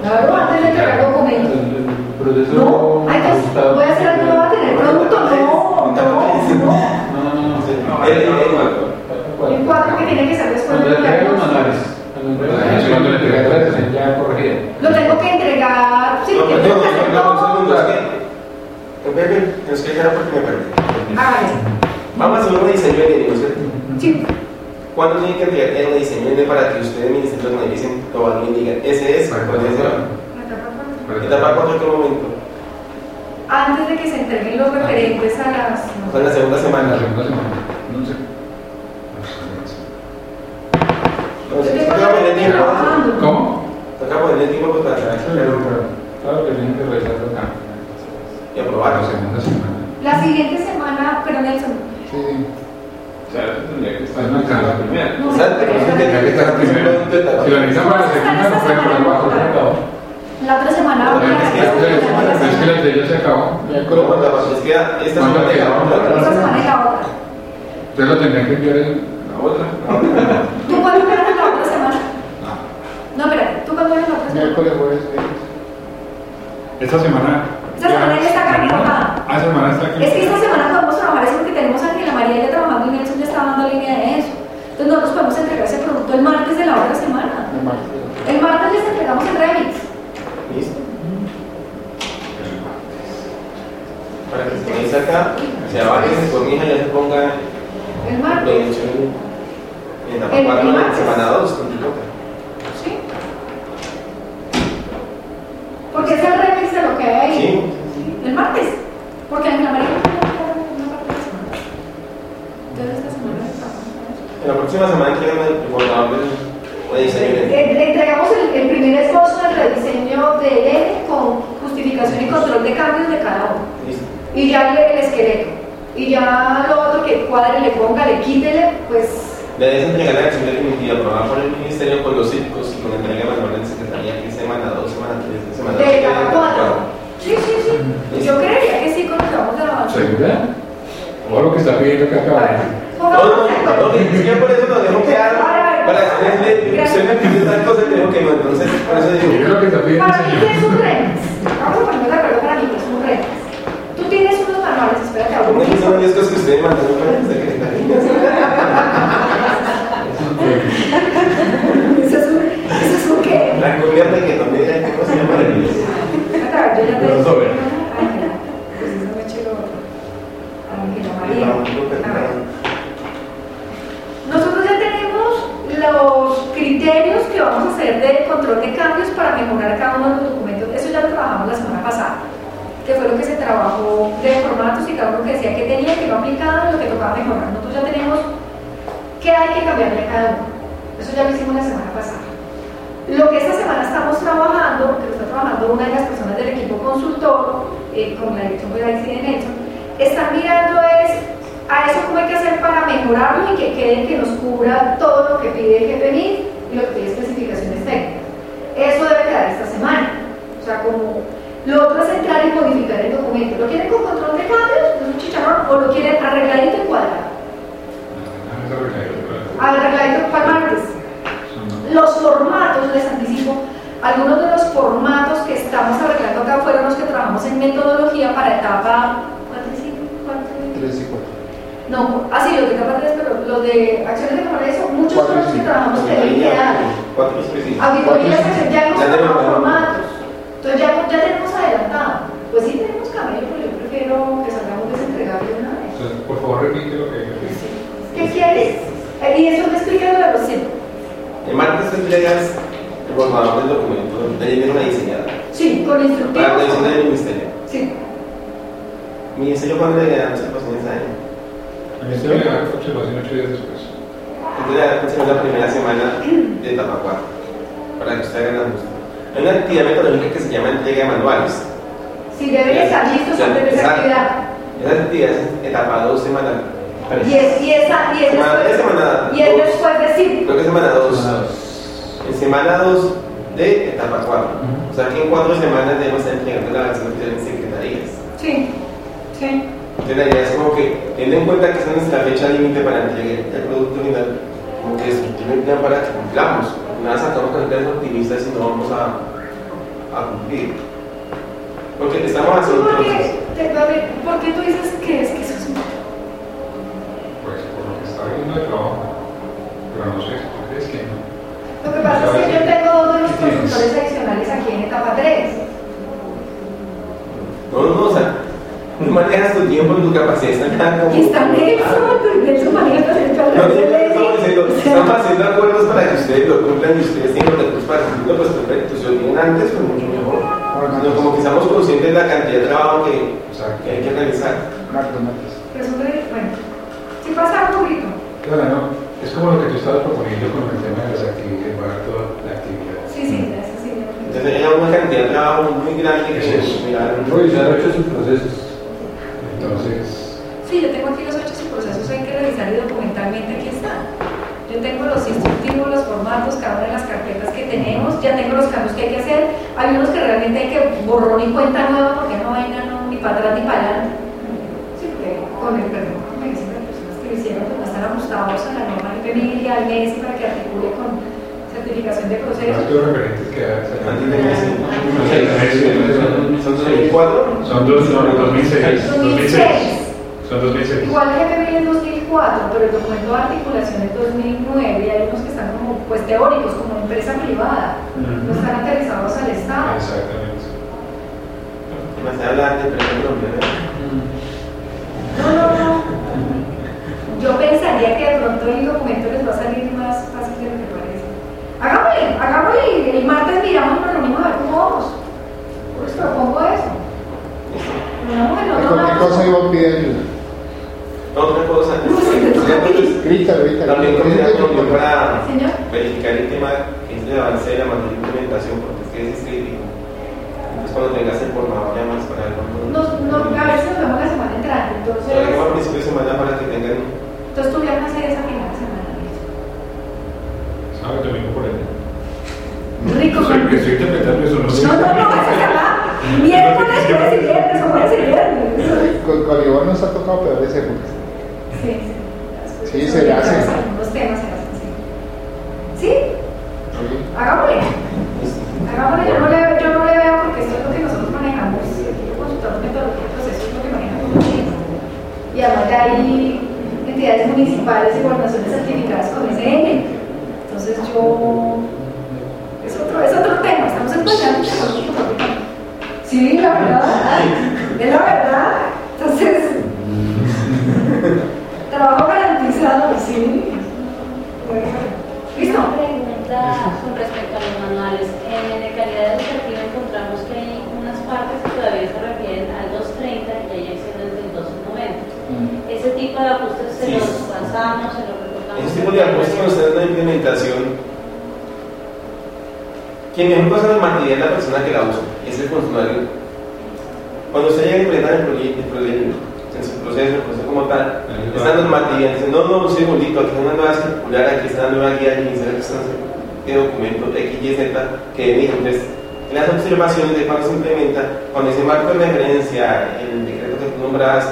Claro, antes de entregar el documento. El, el proceso No, ay, entonces voy a hacer algo, no va a tener producto, no, no, no. No, no, no. El- 4 que tiene que ser después de los entregar. manuales. Cuando le ya corregida. Lo tengo que entregar, sí, No, perdón, tengo que no, no, es ya porque me perdí. Hágale. Vamos a hacer un diseño de niños, ¿cierto? Sí, ¿Cuándo tiene que enviar el diseño de para que ustedes, ministerios, me dicen, lo validen y digan, ese es, cuál es el etapa 4 en qué momento? antes de que se entreguen los referentes a las... O sea, en la segunda La semana. segunda semana. No sé. No, si poner tiempo. ¿Cómo? toca poner tiempo para Pero, pero, claro que tienen que revisarlo acá. y aprobar. La segunda semana. La siguiente semana, pero Nelson, Sí, O sea, tendría que estar en la primera. eso esta- tendría que estar primero. Si lo necesitan para la segunda, no pueden por abajo. la otra semana... La- es que- la- la ella se acabó. miércoles No, no, es que esta ¿Cuándo semana queda? ya Esta semana y la otra. Ustedes lo tendrían que enviar en la otra. ¿Tú cuándo vienes la otra semana? No, espera, ¿tú cuándo vienes la otra semana? Miércoles, jueves, viernes. Esta semana. Esta semana ya está caminada. Ah, esta semana está aquí. Es que esta semana podemos trabajar eso porque tenemos a Ángela María ya trabajando y Nelson ya está dando línea de eso. Entonces nosotros podemos entregar ese producto el martes de la otra semana. El martes. El martes les entregamos el remix. ¿Listo? Para que se comience acá, se avance, se corrija y ya se ponga El martes. en etapa El 4 en martes. semana 2. con tu nota. ¿Sí? Porque es el remix de lo que hay. Sí. El martes. Porque que dar una parte de la semana. Entonces esta semana. En la próxima semana quiero el Eh, Le entregamos el, el primer esbozo del rediseño de N con justificación y control de cambios de cada uno. Listo. Y ya el, el esqueleto. Y ya lo otro que cuadre, le ponga, le quítele, pues la idea es entregar la acción definitiva aprobada por el Ministerio con los círculos y con entrega manual en Secretaría que semana 2, semana 3, semana 4. De cada cuatro. Sí, sí, sí. ¿Sí? Yo creería que sí conocemos de la ¿Segura? O lo que está pidiendo que acabe. No, no, no, es que por eso nos dejo quedar. Para hacer la de tal cosa tengo que entonces por eso digo. Yo creo que está pidiendo. Para mí que son redes. Vamos a poner la palabra para mí que son redes. Tú tienes unos manuales, espérate, ahora. No, son las cosas que ustedes mandan, mira, pues eso me eché lo Ángela María. A ver. Nosotros ya tenemos los criterios que vamos a hacer de control de cambios para mejorar cada uno de los documentos. Eso ya lo trabajamos la semana pasada, que fue lo que se trabajó de formatos y cada uno que decía que tenía, que no aplicaba, lo que tocaba mejorar. Nosotros ya tenemos qué hay que cambiarle a cada uno. Eso ya lo hicimos la semana pasada. Lo que esta semana estamos trabajando, que lo está trabajando una de las personas del equipo consultor, eh, con la dirección de IC de Nelson, están mirando es a eso cómo hay que hacer para mejorarlo y que quede que nos cubra todo lo que pide el GPMI y lo que pide especificaciones técnicas. Eso debe quedar esta semana. O sea, como lo otro es entrar y modificar el documento. ¿Lo quieren con control de cambios? ¿Es un chicharrón? ¿O lo quieren arregladito y cuadrado? Arregladito para martes. Los formatos, les anticipo, algunos de los formatos que estamos arreglando acá fueron los que trabajamos en metodología para etapa. ¿Cuánto es? ¿Cuánto es? 3 y 4. No, así los de etapa 3, pero los de acciones de progreso, muchos son los que trabajamos que deben quedar. Cuatro específicos. Auditorías que ya hemos Ya tenemos trabajado formatos. Entonces ya, ya tenemos adelantado. Pues sí tenemos camello, pero yo prefiero que salgamos desentregados de una vez. Entonces, por favor, repite lo que ¿Qué quieres? Eh, Y eso me explica lo de los cinco. El martes entregas el borrador del documento, te viene una diseñada. Sí, con Para la instructivos. revisión del ministerio. Sí. Mi diseño cuando le dan observaciones a él. A mí se me da observación ocho días después. Entonces le dan la primera semana de etapa 4, para que usted haga la ajuste. Hay una actividad metodológica que se llama entrega de manuales. Si deben estar listos antes de esa actividad. Esa actividad es etapa 2, semana 3. Y es, y esa, y es Semana después, semana y es dos. después de sí. Creo que semana 2. En semana 2 de etapa 4. O sea que en 4 semanas debemos estar entregando la versión en secretarías. Sí, sí. Entonces la idea es como que, teniendo en cuenta que esa es nuestra fecha límite para entregar el producto final, como que estructure un plan para que cumplamos. Nada sacamos con planes optimistas y no vamos a, a cumplir. Porque estamos haciendo ¿Por qué, te- a ver, ¿por qué tú dices que es que eso es malo? Trabajo. Pero no sé, ¿tú crees que no? Lo que pasa es que yo tengo dos de los consultores adicionales aquí en etapa 3. No, no, no, o sea, no manejas tu tiempo y tu capacidad está nada como. Y está Nelson, pero Nelson maneja el No, no, no, estamos diciendo, estamos haciendo acuerdos para que ustedes lo cumplan y ustedes tienen los recursos para cumplirlo, pues perfecto. Si lo tienen antes, pues mucho mejor. Pero como que estamos conscientes de la cantidad de trabajo que, que hay que realizar. Bueno. Si pasa algo. Claro, no. Es como lo que tú estabas proponiendo con el tema de las actividades, para toda la actividad. Sí, sí, eso sí. Entonces hay una cantidad de trabajo muy grande que Eso es. mirar. Revisar hechos y procesos. Entonces, Sí, yo tengo aquí los hechos y procesos, hay que revisar y documentalmente aquí están. Yo tengo los instructivos, los formatos, cada una de las carpetas que tenemos, ya tengo los cambios que hay que hacer. Hay unos que realmente hay que borrón y cuenta nueva porque no vengan no, ni para atrás ni para adelante. Sí, porque con el perdón, como me dicen las personas que lo hicieron, ajustados a la norma IPMI y al MES para que articule con certificación de los procesos. actos referentes que de. Son ¿Son cuatro? Son dos, no, 2006. 2006. Son 2006. Igual que viene en 2004, pero el documento de articulación es 2009 y hay unos que están como pues teóricos, como empresa privada, no están aterrizados al Estado. Exactamente. Más adelante, pero. No, no, no. Yo pensaría que de pronto el documento les va a salir más fácil de lo que parece. Hagámosle, hagámosle y el martes miramos, nos reunimos a ver cómo vamos. Pues propongo eso. No, no, no. cosa iba a pedir ayuda. Otra cosa, también coordinar con yo para verificar el tema que es el avance de la materia de implementación, porque es que es crítico. Entonces, cuando tengas el formador, llamas para ver cuándo. Nos, no, a ver si nos vemos la semana entrante. Entonces, a principio de semana para que tengan. Entonces tú viajas a hacer esa primera semana. ¿Sabes? Domingo por ahí. Rico, Soy que estoy interpretando eso, no sé. No, no, no, esa se va. Miércoles, jueves y viernes, o jueves y viernes. Con, Iván nos ha tocado peores épocas. Sí, Sí, se le hace. Algunos temas se hacen, sí. ¿Sí? Sí. Hagámosle. Hagámosle, yo no le, yo no le veo porque esto es lo que nosotros manejamos. El equipo consultor metodología y procesos es lo que manejamos los. Y además de ahí entidades municipales y gobernaciones certificadas con SN. Entonces yo, es otro, es otro tema, estamos escuchando Sí, la verdad, es la verdad. Entonces, [LAUGHS] trabajo garantizado, sí. ¿Listo? Una pregunta con respecto a los manuales. En de calidad educativa encontramos que hay unas partes que todavía se refieren al 230 y hay acciones del 290. Ese tipo de ajustes se Sí. los pasamos, se los recortamos. Ese tipo de ajustes cuando usted hace la implementación, quien mejor pasa la normatividad es la persona que la usa, es el funcionario. Cuando usted llega a implementar el proyecto, el proyecto, en su proceso, el proceso como tal, esta normatividad dice, no, no, un segundito, aquí está una nueva circular, aquí está una nueva guía Ministerio de Extensión de documento X, Y, Z, que dice, entonces, en las observaciones de cuando se implementa, cuando ese marco de referencia, el decreto que tú nombras,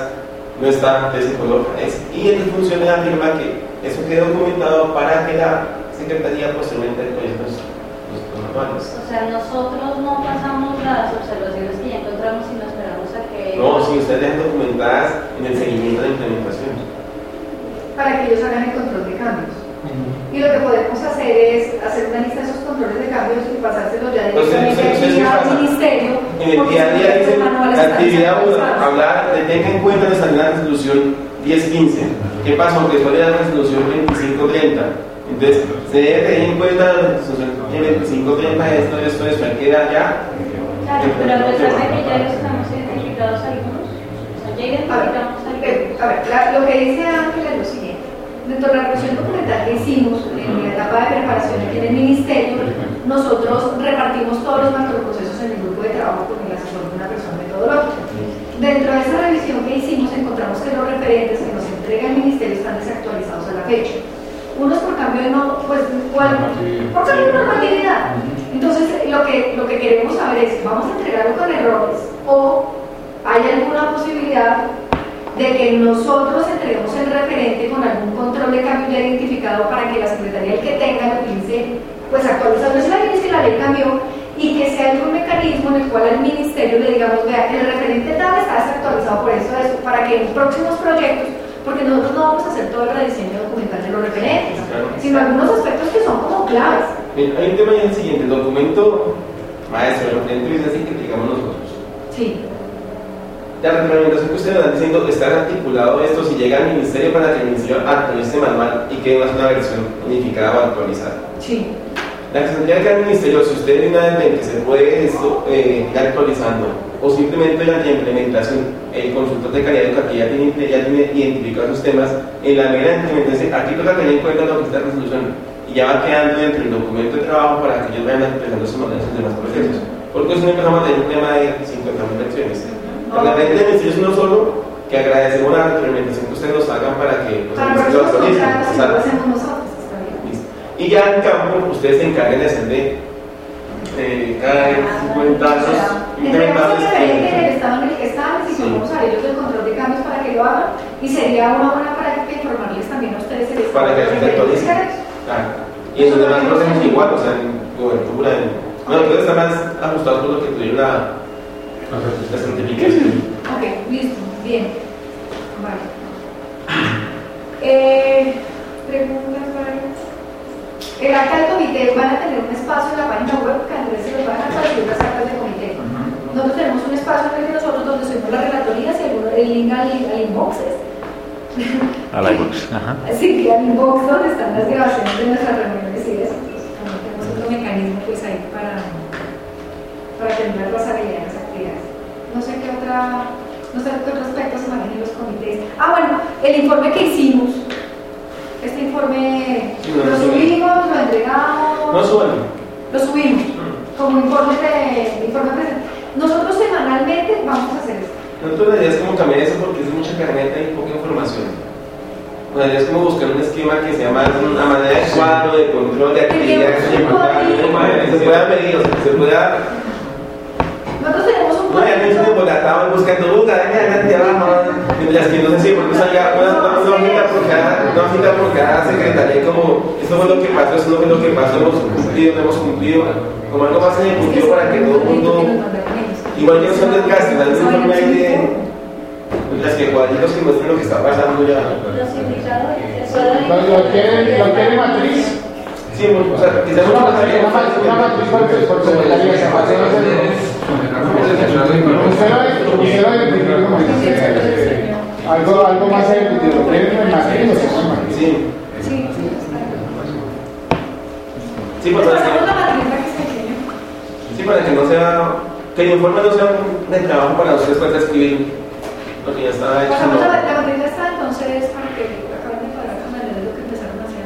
no está de ese color. Es, y en funciones afirma que eso quede documentado para que la Secretaría posteriormente actualice los, los, los manuales. O sea, nosotros no pasamos las observaciones que ya encontramos y nos esperamos a que... No, si ustedes dejan documentadas en el seguimiento de la implementación. Para que ellos hagan el control de cambios. Y lo que podemos hacer es hacer una lista de esos controles de cambios y pasárselos ya directamente entonces, aquí ¿qué al ministerio. En el porque día a día dice actividad 1, desactualizados. hablar de tenga en cuenta la salida de la resolución 1015. ¿Qué pasó? Que de la resolución 2530. Entonces, se debe tener en cuenta la resolución 2530, esto, esto, esto, hay que dar ya. Claro, pero a pesar de que ya los tenemos identificados algunos, o sea, ya identificamos algunos. A ver, lo que dice Ángel es lo siguiente. Dentro de la revisión documental que hicimos en la etapa de preparación aquí en el Ministerio, nosotros repartimos todos los macroprocesos en el grupo de trabajo con el asesor de una persona metodológica. Dentro de esa revisión que hicimos, encontramos que los referentes que nos entrega el Ministerio están desactualizados a la fecha. Unos por cambio de no, pues, ¿cuál? por cambio de normatividad. Entonces, lo que, lo que queremos saber es, ¿vamos a entregarlo con errores o hay alguna posibilidad de que nosotros entreguemos el referente con algún control de cambio ya identificado para que la Secretaría, el que tenga, lo utilice, pues actualizado. No es la ley, que la ley cambió y que sea algún mecanismo en el cual al ministerio le digamos, vea, el referente tal está desactualizado por eso, eso, para que en próximos proyectos, porque nosotros no vamos a hacer todo el rediseño documental de los referentes, sino algunos aspectos que son como claves. Bien, hay un tema ya el siguiente, el documento maestro, el referente es así que digamos nosotros. Sí. La retroalimentación que ustedes están diciendo está articulado esto si llega al ministerio para que el ministerio actualice este manual y quede una sola versión unificada o actualizada. Sí. La que se tendría que al ministerio, si ustedes de una vez que se puede esto eh, ir actualizando o simplemente la implementación, el consultor de calidad educativa tiene, ya tiene identificados esos temas, en la mera implementación, aquí toca tener en cuenta lo que está la resolución y ya va quedando dentro del documento de trabajo para que ellos vayan empezando esos manuales en demás procesos. Porque si no empezamos a tener un tema de 50.000 lecciones. Ministerio es uno solo, que agradecemos la retroalimentación que ustedes nos hagan para que los Para nosotros. Listo. Y ya en campo, ustedes se encarguen de hacer de eh, cada vez 50 años Entregamos implementables. el referente en el estado en el que están, y vamos a ellos el control de cambios para que lo hagan, y sería una buena práctica informarles también a ustedes el Para que se actualicen. Claro. Y en los demás procesos igual, o sea, en cobertura, en... Bueno, ustedes están más ajustados por lo que tuvieron la, la certificación. Ok, listo, bien. Vale. Eh, preguntas varias. El acta del comité van a tener un espacio en la página web que Andrés se los va a dejar para subir las actas de comité. Nosotros tenemos un espacio en el que nosotros donde subimos las relatorías y alguno- el link al, al inbox. [LAUGHS] A la iBox. Ajá. Sí, al inbox donde están las grabaciones de nuestras reuniones y eso. Tenemos otro mecanismo pues ahí para, para tener las actividades. No sé qué otra, no sé qué otro aspecto se maneja en los comités. Ah, bueno, el informe que hicimos. Este informe no, lo subimos, lo entregamos. No suban. Lo subimos como informe de informe presente. Nosotros semanalmente vamos a hacer esto. Nosotros la idea es como cambiar eso porque es mucha carneta y poca información. La idea es como buscar un esquema que sea más una manera de cuadro, de control, de actividades, de que se pueda medir, o sea, que se pueda Nosotros tenemos No, ya estoy embolatado buscando busca, adelante abajo. Mientras que no sé si porque salga una, una, hojita por cada, una hojita por cada secretaría, como esto fue lo que pasó, esto fue lo que pasó, hemos cumplido, no hemos cumplido, como algo más ejecutivo para que todo el mundo, igual no son desgastes, algún informe ahí de, Las que cuadritos que muestran lo que está pasando ya. Los indicadores. ¿Lo, lo quiere, ¿Lo quiere matriz? Sí, o sea, quizás Una matriz, una por, secretaría, se- Algo, algo más ejecutivo. ¿Lo quieren en matriz o sin matriz? Sí, Sí, sí, pues, para que, sí, para que no sea, que el informe no sea de trabajo para ustedes para escribir lo que ya está hecho. La, matriz está, entonces, para que acaben de cuadrar con de lo que empezaron a hacer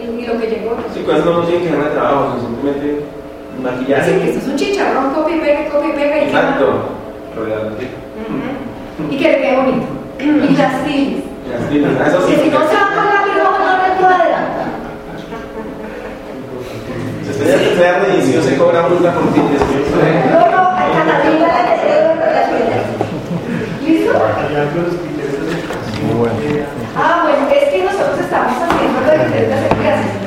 y, y lo que llegó. Sí, eso no tienen que dejar de trabajo, simplemente maquillaje. Decir que esto es un chicharrón, copy, pega, copy, pega y Exacto. Rodeante. Ujú. Y que le quede bonito. Y [LAUGHS] las tildes. Las ah, eso sí. Que si no saco el lápiz [LAUGHS] rojo no me cuadra. Si usted ya se da reinicio, se cobra multa por tildes. No, no, a cada tilde la que la tilde. ¿Listo? Con de Muy bueno. Ah, bueno, es que nosotros estamos haciendo lo de de clases.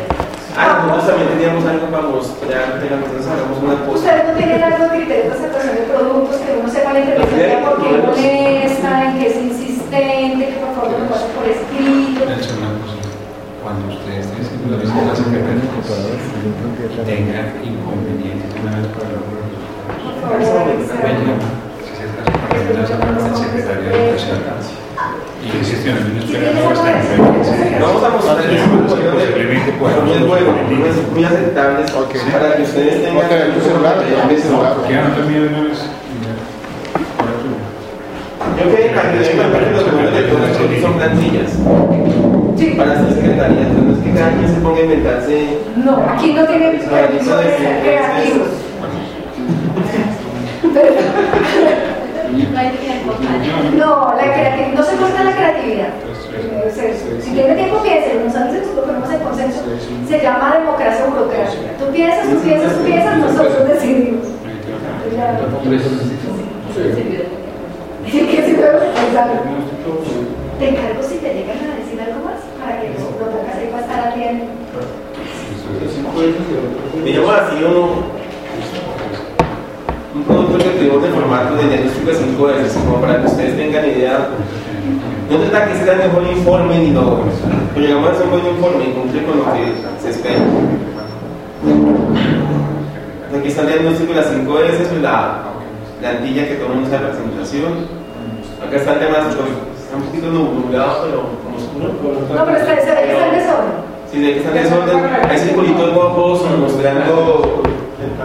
Ah, nosotros también teníamos algo para mostrar, pero entonces hagamos una cosa. Ustedes no tienen algo de criterios de aceptación de productos, que uno sepa la interpretación, por qué molesta, en qué es insistente, que por favor lo pase por escrito. Cuando ustedes estén la visita a la secretaría, tengan inconvenientes una vez para con los Por favor, si se trata que con el secretario de Educación y no en Vamos a mostrarles Posiblemente puedan soluciones buenas, muy aceptables para que ustedes tengan. Tu celular. Ahora tú. Yo que los documentos de producción son plantillas Sí. para hacer secretaría, entonces no es que cada quien se ponga a inventarse. No, aquí no tienen permiso de ser creativos. Pero, [LAUGHS] No la creatividad, no se corta la creatividad. Eh, Si tiene tiempo, piense, nosotros lo ponemos en consenso. Se llama democracia burocrática. Tú piensas, tú piensas, tú piensas, nosotros decidimos. Te encargo si te llegan a decir algo más para que lo lo pongas ahí para estar al día. Digamos así un, producto que tuvimos de formato de diagnóstico de 5 veces, como para que ustedes tengan idea. No trata que sea el mejor informe ni lo. Pero llegamos a hacer un buen informe y cumple con lo que se espera. Aquí está el diagnóstico de las 5 veces, pues la plantilla que mundo sabe la presentación. Acá está el tema, pues, está un poquito nublado, pero como oscuro. No, pero está, está, está en desorden. Sí, de que está en desorden. Hay circulitos rojos mostrando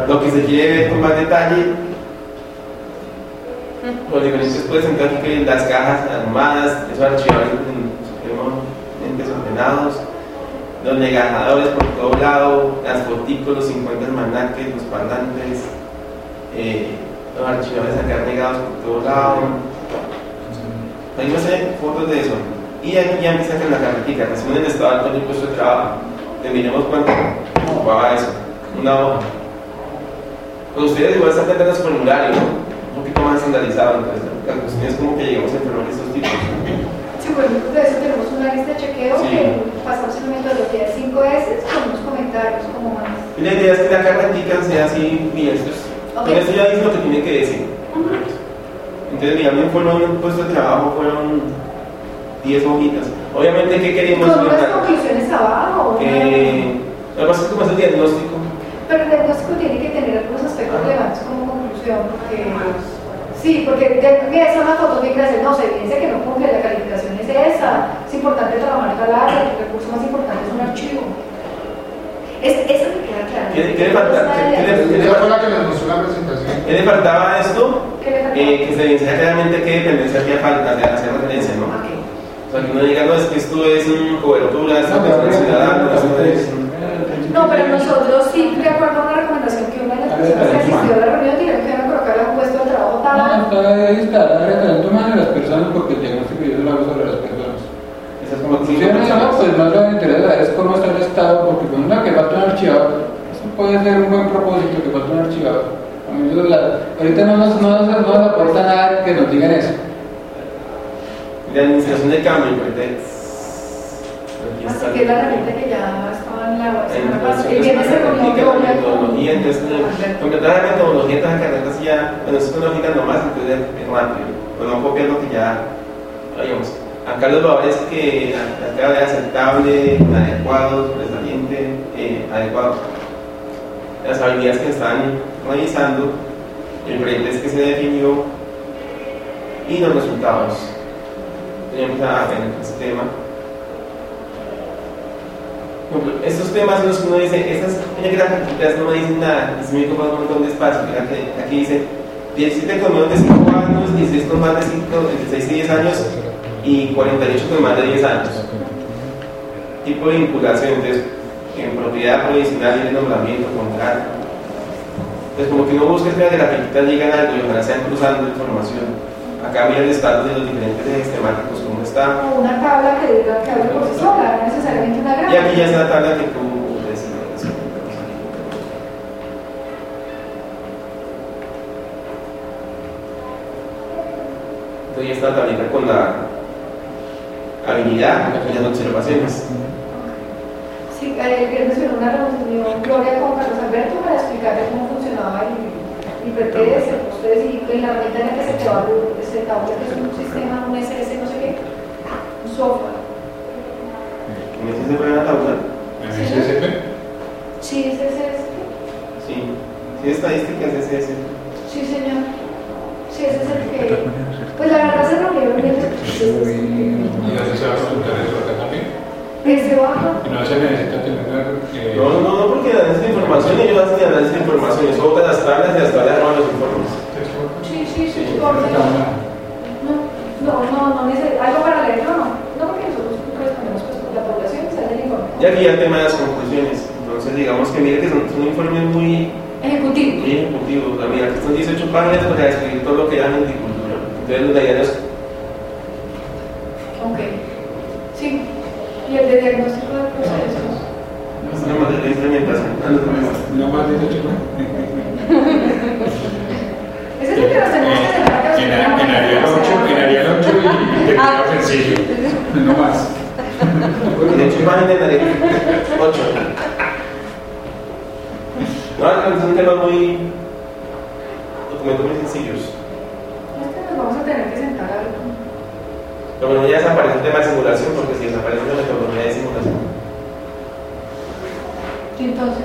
lo que se quiere ver con más detalle. Los diferentes pueden sentar aquí que las cajas armadas, esos archivadores supremamente desordenados, los negajadores por todo lado, las foticos, los 50 almanaques, los parlantes, eh, los archivadores acá negados por todo lado. Ahí no sé fotos de eso. Y aquí ya empieza con la carretita, recién el estado del puesto de trabajo. Terminemos cuánto ocupaba eso. Una hoja. Con ustedes igual están tratando su formulario, ¿no? Un poquito más estandarizado, entonces la cuestión es como que llegamos a enfermar estos tipos. Sí, bueno, de eso tenemos una lista de chequeo Sí. que pasamos en metodología de 5S con unos comentarios como más. Y la idea es que la carretita sea así, mira, esto es, Ok. con esto ya dice lo que tiene que decir. Entonces, mira, no fueron un puesto de trabajo, fueron 10 hojitas. Obviamente, ¿qué queremos? Con unas conclusiones abajo. Eh, lo que pasa es que como es el diagnóstico, Pero el diagnóstico tiene que tener algunos aspectos relevantes sí, porque de- mira, esa es una foto que no se evidencia que no cumple, la calificación es esa, es importante trabajar tal área, el recurso más importante es un archivo. Es, eso me queda claro. ¿qué, qué le la la presentación. ¿Qué le faltaba a esto? ¿Qué le faltaba? Eh, que se evidencia claramente qué dependencia hacía falta, hacer, hacer referencia, ¿no? O sea, que uno diga, no, es que esto es un cobertura, esto No, es pero un ciudadano, esto es... No, pero nosotros sí, de acuerdo a una recomendación que asistió a la reunión colocar a un puesto de trabajo No, tal. está ahí está referente más de las personas porque el diagnóstico yo lo hago sobre las personas. Esas Conclusiones, no, personas. pues más lo que interesa es cómo está el estado, porque con una que falta un archivador, eso puede ser un buen propósito que falta un archivador. A mí la- ahorita no nos, no, nos, no nos aporta nada que nos digan eso. La administración cambio, de- aquí Así está que la herramienta que ya estaba en información El práctica, que la metodología, entonces, completar la metodología, entonces carreras ya, bueno, es una hojita nomás, entonces es rápido. o no copian lo que ya, digamos, acá los valores que acá de aceptable, adecuado, sobresaliente, eh, adecuado. Las habilidades que están revisando, el proyecto que se definió y los resultados. Tenemos a ver este tema. Estos temas los que uno dice, estas gráficas no me dicen nada, y se me ocupa un montón de espacio. Aquí dice 17 con menos de 5 años, 16 con más de 5, 16 y 10 años y 48 con más de 10 años. Tipo de vinculación, entonces, en propiedad provisional y el nombramiento, contrato. Entonces, como que uno busca que las grafiquitas digan algo y ojalá sean cruzando información. Acá viene el estatus de los diferentes sistemáticos, cómo está. O una tabla que diga que hable por sí sola, no necesariamente una gráfica. Y aquí ya es la tabla que tú decides. Entonces ya está la tablita con la habilidad y las observaciones. Sí, el viernes en una reunión Gloria con Carlos Alberto para explicarle cómo funcionaba el IPTS, ustedes y en la herramienta en la que se quedó se que es un sistema, un SS, no sé qué, un software. ¿En ese se puede la tabla? ¿En SSP? Sí, es SS. Sí, sí, estadísticas de SS. Sí, señor. Sí, ese es el que. Pues la verdad se lo vieron bien. ¿Y dónde se va a consultar eso acá también? Ese baja. Y no se necesita tener. Eh... No, no, no, porque análisis de información ellos hacen análisis de información, eso botan las tablas y las tablas arman los informes. Sí, sí, sí, por No, no, no, no. ¿Algo para leerlo? No, no, porque nosotros respondemos pues por la población y sale el informe. Y aquí ya el tema de las conclusiones. Entonces, digamos que mire que son, son informes muy ejecutivos. Muy ejecutivos. Sea, mira, aquí son 18 páginas para describir todo lo que hay en agricultura. Entonces, los diarios. Ok. Sí. ¿Y el de diagnóstico de procesos? No más de la implementación. No más de 18 Ese es el que nos tenemos que dejar que En área 8, en área 8 y teclado sencillo. No más. De hecho, páginas en área 8. No, son temas muy. documentos muy sencillos. Es que nos vamos a tener que sentar a. Pero bueno, ya desaparece el tema de simulación, porque si desaparece la metodología de simulación. ¿Y entonces?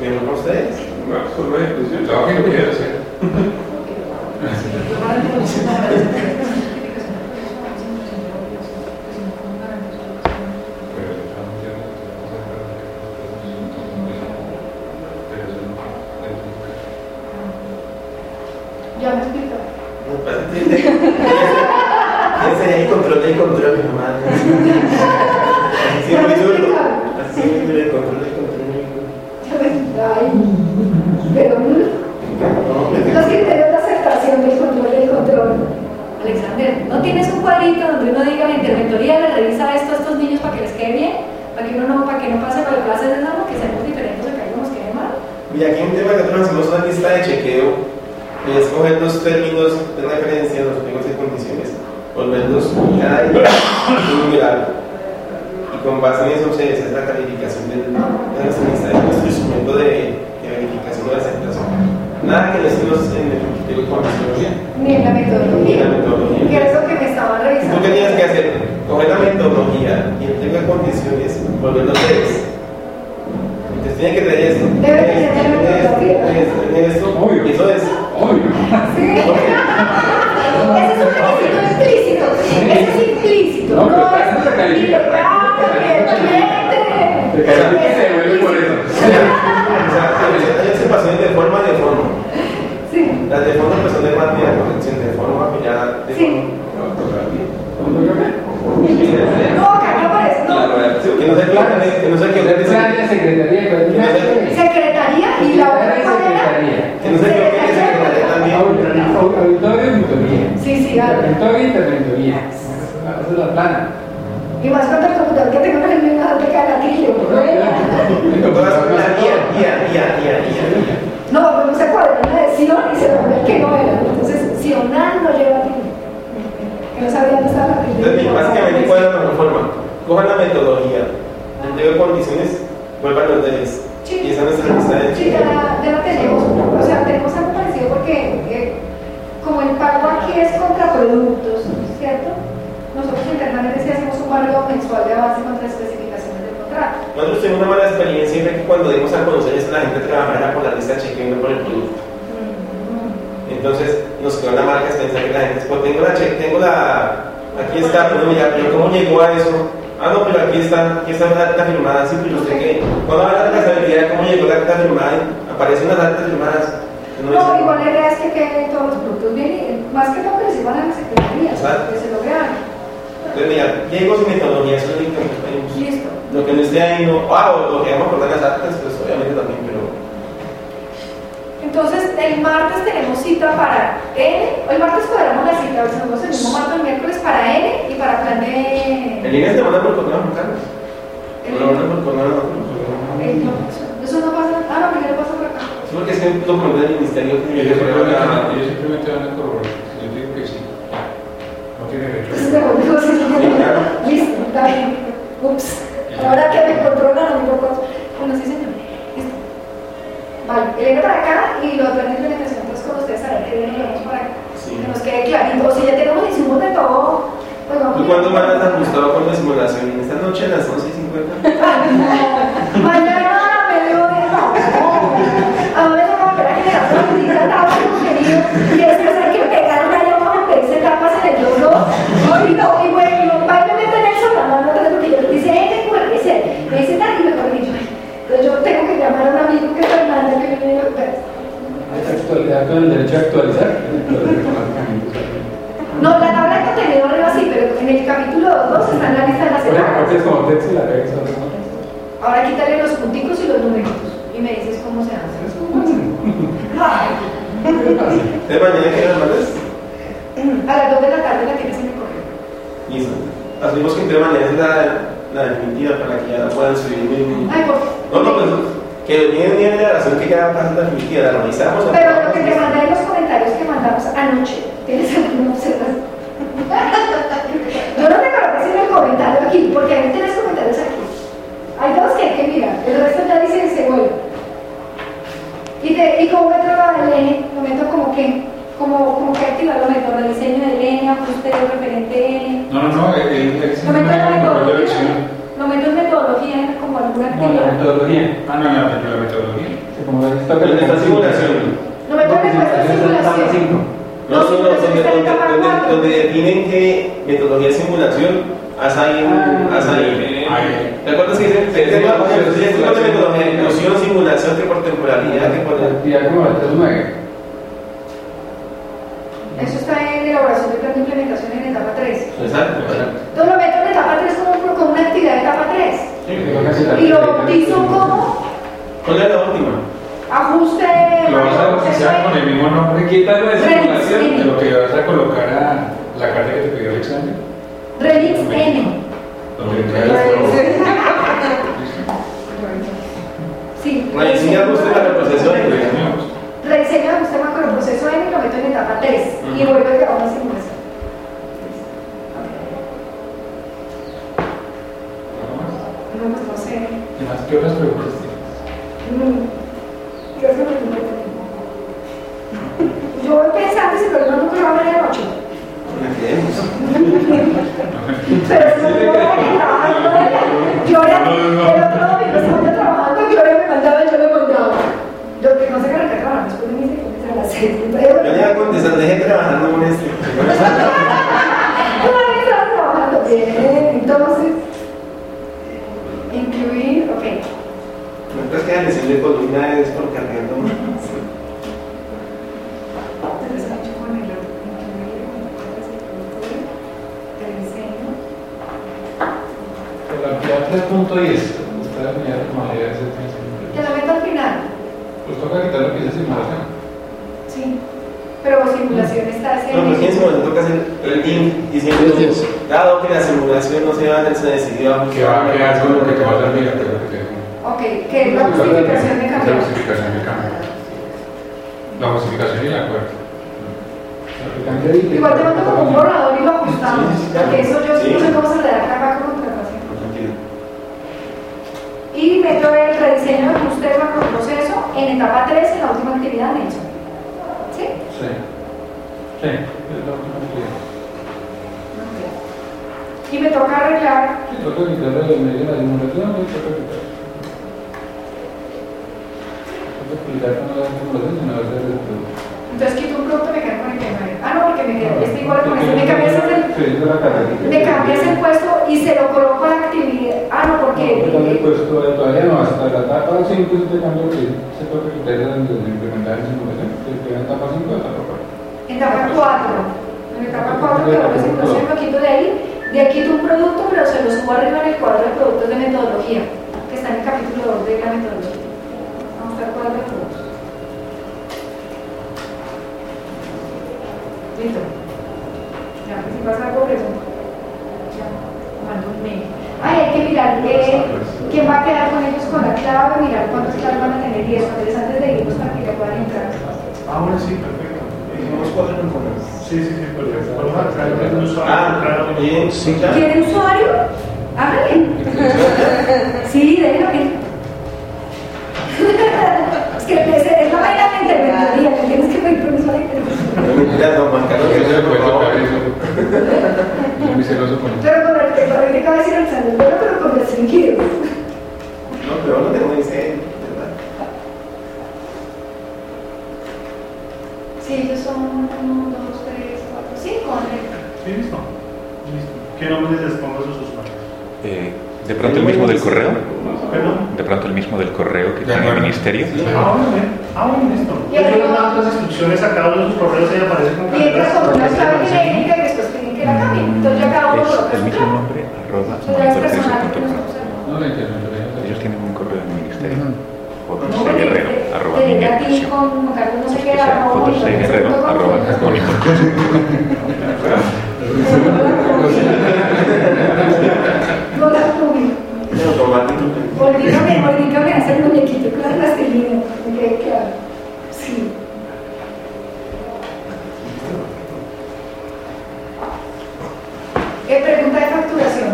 ¿Bien con ustedes? Bueno, solo es, pues yo trabajo que lo quiero hacer. [LAUGHS] Entonces, básicamente, ¿cuál es la mejor forma? Cojan la metodología, de condiciones, vuelvan los deberes. Sí. Y esa es nuestra lista de Sí, ya la, ya la tenemos. O sea, tenemos algo parecido porque eh, como el pago aquí es contra nosotros internamente sí hacemos un barrio mensual de avance contra especificaciones del contrato. Nosotros tuvimos una mala experiencia y fue que cuando dimos a conocer esto, la gente trabajara por la lista cheque y no por el producto. Entonces nos quedó una mala experiencia que la gente, pues tengo la cheque, tengo la, aquí está, pero ya, pero ¿cómo llegó a eso? Ah, no, pero aquí está, aquí está la acta firmada, sí, pero usted que, cuando habla de la estabilidad, ¿cómo llegó la acta firmada? Aparecen las actas firmadas. No, dicen- igual la idea es que queden todos los productos bien, más que todo que les iban a la secretaría, que se lo vean. Entonces, mira, llego sin metodología, eso es lo que tenemos. Listo. Lo que no esté ahí, no, ah, o lo que vamos a acordar las actas, pues obviamente también, Entonces, el martes tenemos cita para N, el martes cuadramos la cita, hacemos el mismo martes, el miércoles para N y para plan de... el INE te manda por correo, Juan Carlos. El- No lo manda por correo, no. No, eso- no pasa, ah, no, primero pasa por acá. Sí, porque es que un documento del ministerio que Ellos me simplemente, van a corroborar. Yo digo que sí. No tiene derecho. Me listo, está bien. Ups, ahora que me controlan a mi poco. Bueno, sí, señor. Vale, que venga para acá y lo otro en implementación, entonces con ustedes a ver qué nos vemos para acá. Sí. Que nos quede clarito. O si ya tenemos insumos de todo, pues vamos. ¿Tú cuándo mandas ajustado con la simulación? ¿Esta noche a las 11.50? [LAUGHS] Mañana a mediodía. [LAUGHS] A ver, no, pero hay que una putita tabla, querido. Y después hay que pegar una llamada a pedirse tapas en el dos Ay, no, y bueno, vaya a meter el soldado, no porque yo dice, eh, ¿cuál es él? Me dice tal y me corrijo. Entonces yo tengo que llamar a un amigo que es Fernando, que viene de Actualidad con el derecho a actualizar. No, la tabla de contenido arriba sí, pero en el capítulo 2 está en la lista de las es como texto y la regresa. Ahora quítale los punticos y los numeritos y me dices cómo se hace. ¿De mañana qué nos mandas? A las 2 de la tarde la tienes en el correo. Listo. Asumimos que entre mañana es la, la definitiva para que ya la puedan subir. Ay, por No, no, pues que viene la razón que ya pasa la definitiva, la revisamos. Pero lo que te mandé en los comentarios que mandamos anoche, ¿tienes alguna observación? Yo no te coloques en el comentario aquí, porque ahí tienes comentarios aquí. Hay dos que hay que mirar, el resto ya dice se vuelve. Y, te, y como meto la del N, lo meto como que, como, como que activar lo meto, rediseño del N, ajuste referente N. No, no, no, él él es Lo la una metodología, como alguna No, la actividad. metodología. Ah, no, la, la metodología. Sí, como está ¿Dónde está simulación? En encuesta de simulación. No, no, no, donde, donde, donde, definen que metodología de simulación, haz ahí un. Haz ahí. ¿Te acuerdas que dice? Te tengo de metodología de inclusión, simulación, que por temporalidad, que por. Ya como la 3.9. Eso está en elaboración de plan de implementación en etapa 3. Exacto. Entonces lo meto en etapa 3 como, como una actividad de etapa 3. Y lo bautizo como ¿Cuál es la última? ajuste. Lo vas a bautizar con el mismo nombre Quítalo de simulación. de lo que vas a colocar a la carta que te pidió el examen. Relix N. Sí. Rediseña ajuste para el proceso de Rediseño de ajuste macro proceso N y lo meto en etapa 3. Y vuelvo a una simulación. No, pues no sé. ¿Qué más? ¿Qué otras preguntas tienes? Mm, ¿Qué hace lo mismo? Yo voy pensando si no nunca va a venir a noche. Pero si no me voy a ir trabajando, Gloria, el otro domingo estaba yo trabajando, Gloria me mandaba y yo me mandaba. Yo que no sé qué era que trabajar después de mis hijos a las seis. Yo le iba a contestar, deje trabajando con este. La lesión de columna es por cargando más. El incluir, el diseño. La actividad 3.10. Está definida como modalidades de. Que lo meto al final. Pues toca quitar lo que dice simulación. Sí. Pero simulación está No, pues en ese haciendo. momento toca hacer el link diciendo, dado que la simulación no se va a hacer, se decidió a Que va a quedar con lo que te va a dar, Ok, que es la justificación de La cambio. justificación del cambio. La justificación y el acuerdo. Igual te mando como un borrador y lo ajustamos. Porque eso yo sí no sé cómo se redacta acá con contratación. Y meto el rediseño de ajuste de macroproceso en etapa 3 en la última actividad Nelson. ¿Sí? Sí. Sí. Es la última actividad. y me toca arreglar. Sí, toca quitarle el medio de la simulación, y toca quitar. Toca explicar cómo es la simulación, sino hacer el. Entonces quito un producto y me quedo con el que no era. Ah, no, porque me quedé este igual con este. Me cambias el, la me cambias el puesto y se lo coloco a la actividad. Ah, no, porque. No, el puesto todavía no, hasta la etapa 5 se te cambia el se toca quitar antes de implementar en simulación. Se queda en etapa 5 de etapa 4. En etapa 4. En etapa 4 que ahora simulación lo quito de ahí. De aquí quito un producto, pero se lo subo arriba en el cuadro de productos de metodología, que está en el capítulo 2 de la metodología. De productos. Listo. Ya, pues, si pasa algo, pregunto. Ya, mando un mail. Ay, hay que mirar eh, quién va a quedar con ellos con la clave, mirar cuántas claves van a tener y eso, antes de irnos para que ya puedan entrar. Ah, bueno, sí, perfecto. Hicimos cuatro componentes. Sí, sí, sí, perfecto. Vamos a traer un usuario. Ah, claro. bien, sí, claro. ¿Quiere usuario? Hágale. [LAUGHS] Sí, déjame. Es que es es la manera de interventoría, que tienes que pedir permiso a la Mira, don Juan Carlos, que Yo por soy muy celoso con eso. Pero con el de acaba de decir Alexander, pero, pero con restringido. No, pero no tengo ese, ¿verdad? Sí, ellos son uno, dos, tres, cuatro, cinco. André. Sí, listo. Listo. ¿Qué nombres les pongo a sus usuarios? Eh, de pronto el mismo del correo. De pronto el mismo del correo que en el ministerio. Ah, bueno, bien. Ah, bueno, listo. Y Yo mando las instrucciones a cada uno de sus correos y aparece con Y entras carpetas. con una clave genérica y después piden que la cambien. Entonces uno Es coloca el mismo nombre, arroba, Entonces es. No. Ellos tienen un correo del ministerio. No, porque Guerrero, arroba te llega a ti miniación. Olvídame, olvídame hacer el muñequito con la plastilina. Quedé claro. Sí. Eh, pregunta de facturación.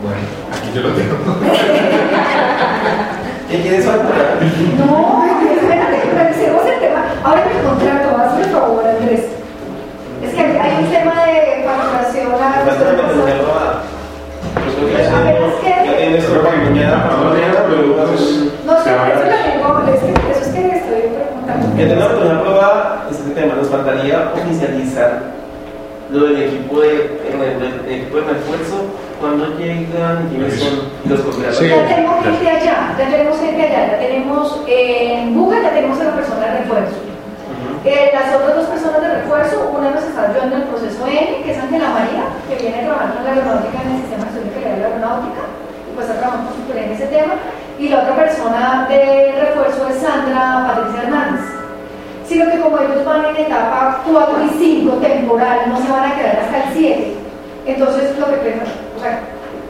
Bueno, aquí yo lo tengo. [LAUGHS] ¿Qué quieres facturar? No, espérate, revisemos el tema. Ahora el contrato, hazme el favor, Andrés. Es que hay un tema de facturación a Basta de metodología Pues para mañana, pero No, sí, eso lo tengo, es que- eso es que estoy preguntando. Que tenga oportunidad aprobada, este tema nos faltaría oficializar lo del equipo de, el, el- el equipo de refuerzo, cuando llegan, quiénes son los contratos. Sí. Ya tenemos gente allá, ya tenemos gente allá, ya tenemos en Google, ya tenemos a la persona de refuerzo. Eh, las otras dos personas de refuerzo, una nos está ayudando en el proceso N, que es Ángela María, que viene trabajando en la aeronáutica en el sistema de gestión de la aeronáutica, está trabajando súper en ese tema. Y la otra persona de refuerzo es Sandra Patricia Hernández. Sino que como ellos van en etapa 4 y 5 temporal, no se van a quedar hasta el 7. Entonces, lo que prefiero, o sea,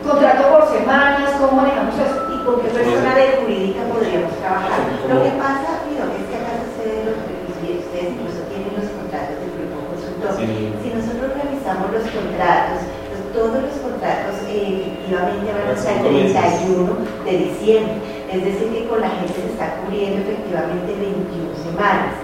contrato por semanas, ¿cómo manejamos eso? ¿Y con qué persona de jurídica podríamos trabajar? Lo que pasa, mira, es que acá sucede lo que ustedes incluso tienen los contratos del grupo consultor. Sí. Si nosotros revisamos los contratos, pues, todos los contratos eh, efectivamente van hasta el Cinco meses. 31 de diciembre. Es decir, que con la gente se está cubriendo efectivamente 21 semanas.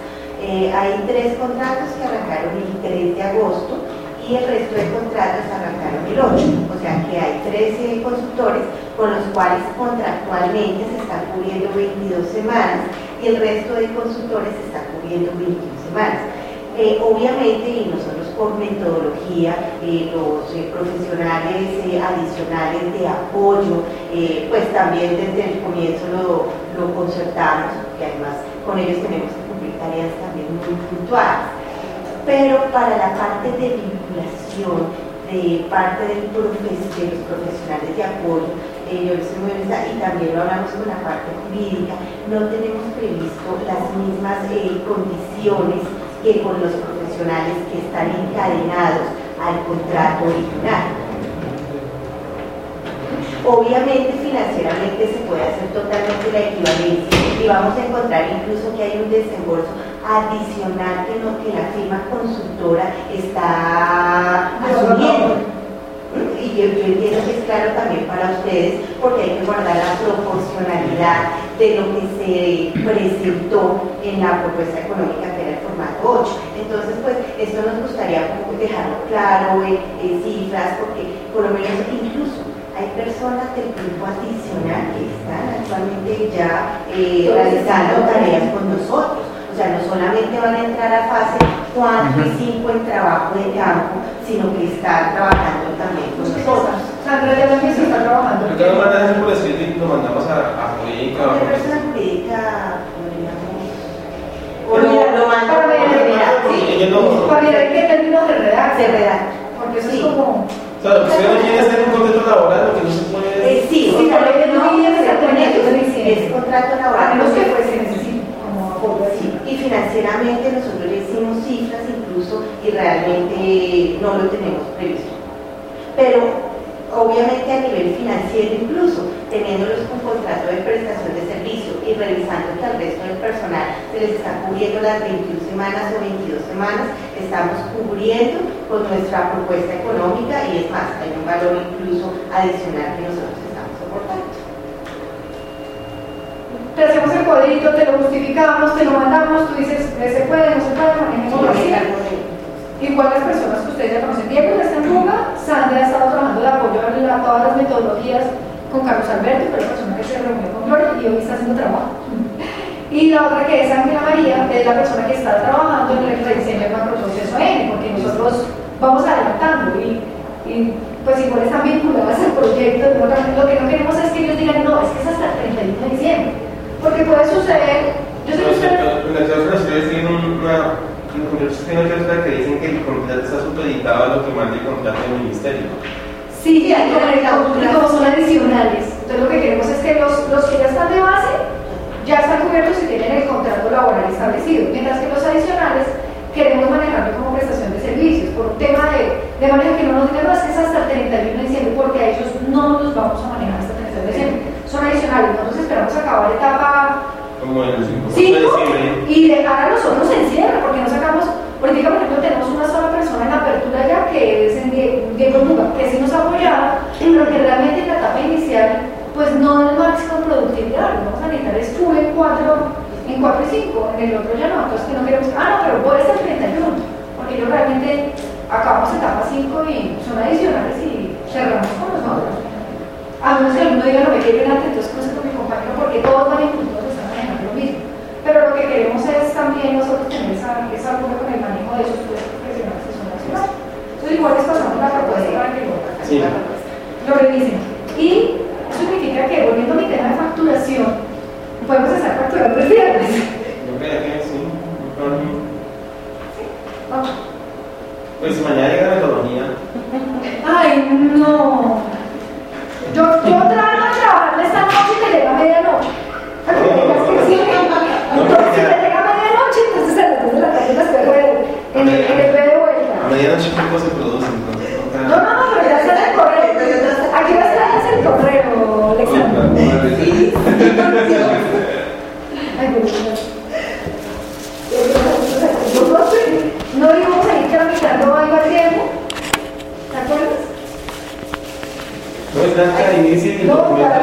Eh, hay tres contratos que arrancaron el 3 de agosto y el resto de contratos arrancaron el 8. O sea que hay 13 consultores con los cuales contractualmente se están cubriendo 22 semanas y el resto de consultores se está cubriendo 21 semanas. Eh, obviamente, y nosotros por metodología, eh, los eh, profesionales adicionales de apoyo, pues también desde el comienzo lo, lo concertamos, y además con ellos tenemos que cumplir tareas también muy puntuales. Pero para la parte de vinculación, de parte del profes- de los profesionales de apoyo, yo les y también lo hablamos con la parte jurídica, no tenemos previsto las mismas condiciones que con los profesionales que están encadenados al contrato original. Obviamente financieramente se puede hacer totalmente la equivalencia y vamos a encontrar incluso que hay un desembolso adicional que, no, que la firma consultora está asumiendo. Y yo, yo entiendo que es claro también para ustedes porque hay que guardar la proporcionalidad de lo que se presentó en la propuesta económica que era el formato 8. Entonces, pues, esto nos gustaría como dejarlo claro en, en cifras porque por lo menos incluso hay personas del grupo adicional que están actualmente ya eh, realizando tareas con nosotros. O sea, no solamente van a entrar a fase 4 y 5 en trabajo de campo, sino que están trabajando también con nosotros. Sandra ya también se está trabajando. Yo lo mandan eso por escrito y lo mandamos a, a jurídica. ¿Qué persona jurídica podríamos? O lo, lo mandan Para ver, no- qué términos se redacta. Se redacta. Porque eso Sí. es como... O sea, lo que usted no quiere hacer un contrato laboral, lo que no se puede Eh, sí, Sí, no no es contrato laboral. pues se necesite como apoyo así. Sí, y financieramente nosotros le hicimos cifras incluso y realmente no lo tenemos previsto. Pero obviamente a nivel financiero incluso, teniéndolos con contrato de prestación de servicio y revisando que al resto del personal se les está cubriendo las 21 semanas o 22 semanas, estamos cubriendo con nuestra propuesta económica y es más, hay un valor incluso adicional que nosotros estamos soportando. Te hacemos el cuadrito, te lo justificamos, te lo mandamos, tú dices, "Eh, se puede, no se puede, manejémoslo así. Igual las personas que ustedes ya conocen, Diego ya está en fuga, Sandra ha estado trabajando de apoyo a todas las metodologías con Carlos Alberto, pero la persona que se reunió con Gloria y hoy está haciendo trabajo. Y la otra que es Ángela María, es la persona que está trabajando en el rediseño del macroproceso N, porque nosotros vamos adelantando y, y pues igual están vinculadas al proyecto. Lo que no queremos es que ellos digan, no, es que es hasta el 31 de diciembre. Porque puede suceder, yo sé que ustedes Las otras ustedes tienen Yo tengo que otra que dicen que el contrato está supeditado a lo que manda el contrato del ministerio. Sí, y como, y como son adicionales. Entonces lo que queremos es que los, los que ya están de base ya están cubiertos y tienen el contrato laboral establecido, mientras que los adicionales queremos manejarlo como prestación de servicios, por un tema de, de manera que no nos digan, no, es que es hasta el 31 de diciembre, porque a ellos no los vamos a manejar hasta el 31 de diciembre. Son adicionales, nosotros esperamos acabar etapa Como el 5 de Cinco diciembre. y dejar a los otros en cierre, porque no sacamos, ahorita por ejemplo tenemos una sola persona en apertura ya que es en Die- Diego Muga, que sí nos ha apoyado, pero que realmente en la etapa inicial pues no es máximo productividad, lo vamos a necesitar. Es full en 4, en 4 y 5, en el otro ya no, entonces que no queremos, ah no, pero puede ser 31, porque yo realmente acabamos etapa 5 y son adicionales y cerramos con nosotros. A menos que alguno diga no me quiero ir antes, entonces cruce con mi compañero porque todos van incluidos están manejando lo mismo. Pero lo que queremos es también nosotros tener esa, esa con el manejo de esos profesionales que son nacionales. Entonces igual les pasamos la propuesta para que lo, Sí. lo revisen. Y eso significa que volviendo a mi tema de facturación, podemos estar facturando el viernes. Yo creo que sí. Vamos. Pues mañana llega la metodología. Ay, no. Yo, yo trato de trabajar esta noche y te llega a medianoche. Para que tengas que sí. Entonces, si te llega a medianoche, entonces a las 2 de la tarde las pego en el, en el B de A vuelta. medianoche poco se produce, entonces. No, no, no, pero ya está en el correo. Aquí va a estar el correo, Alexander. Sí. Ay, no íbamos a ir tramitando algo al tiempo. ¿Te acuerdas? No es Blanca, inicie el No, para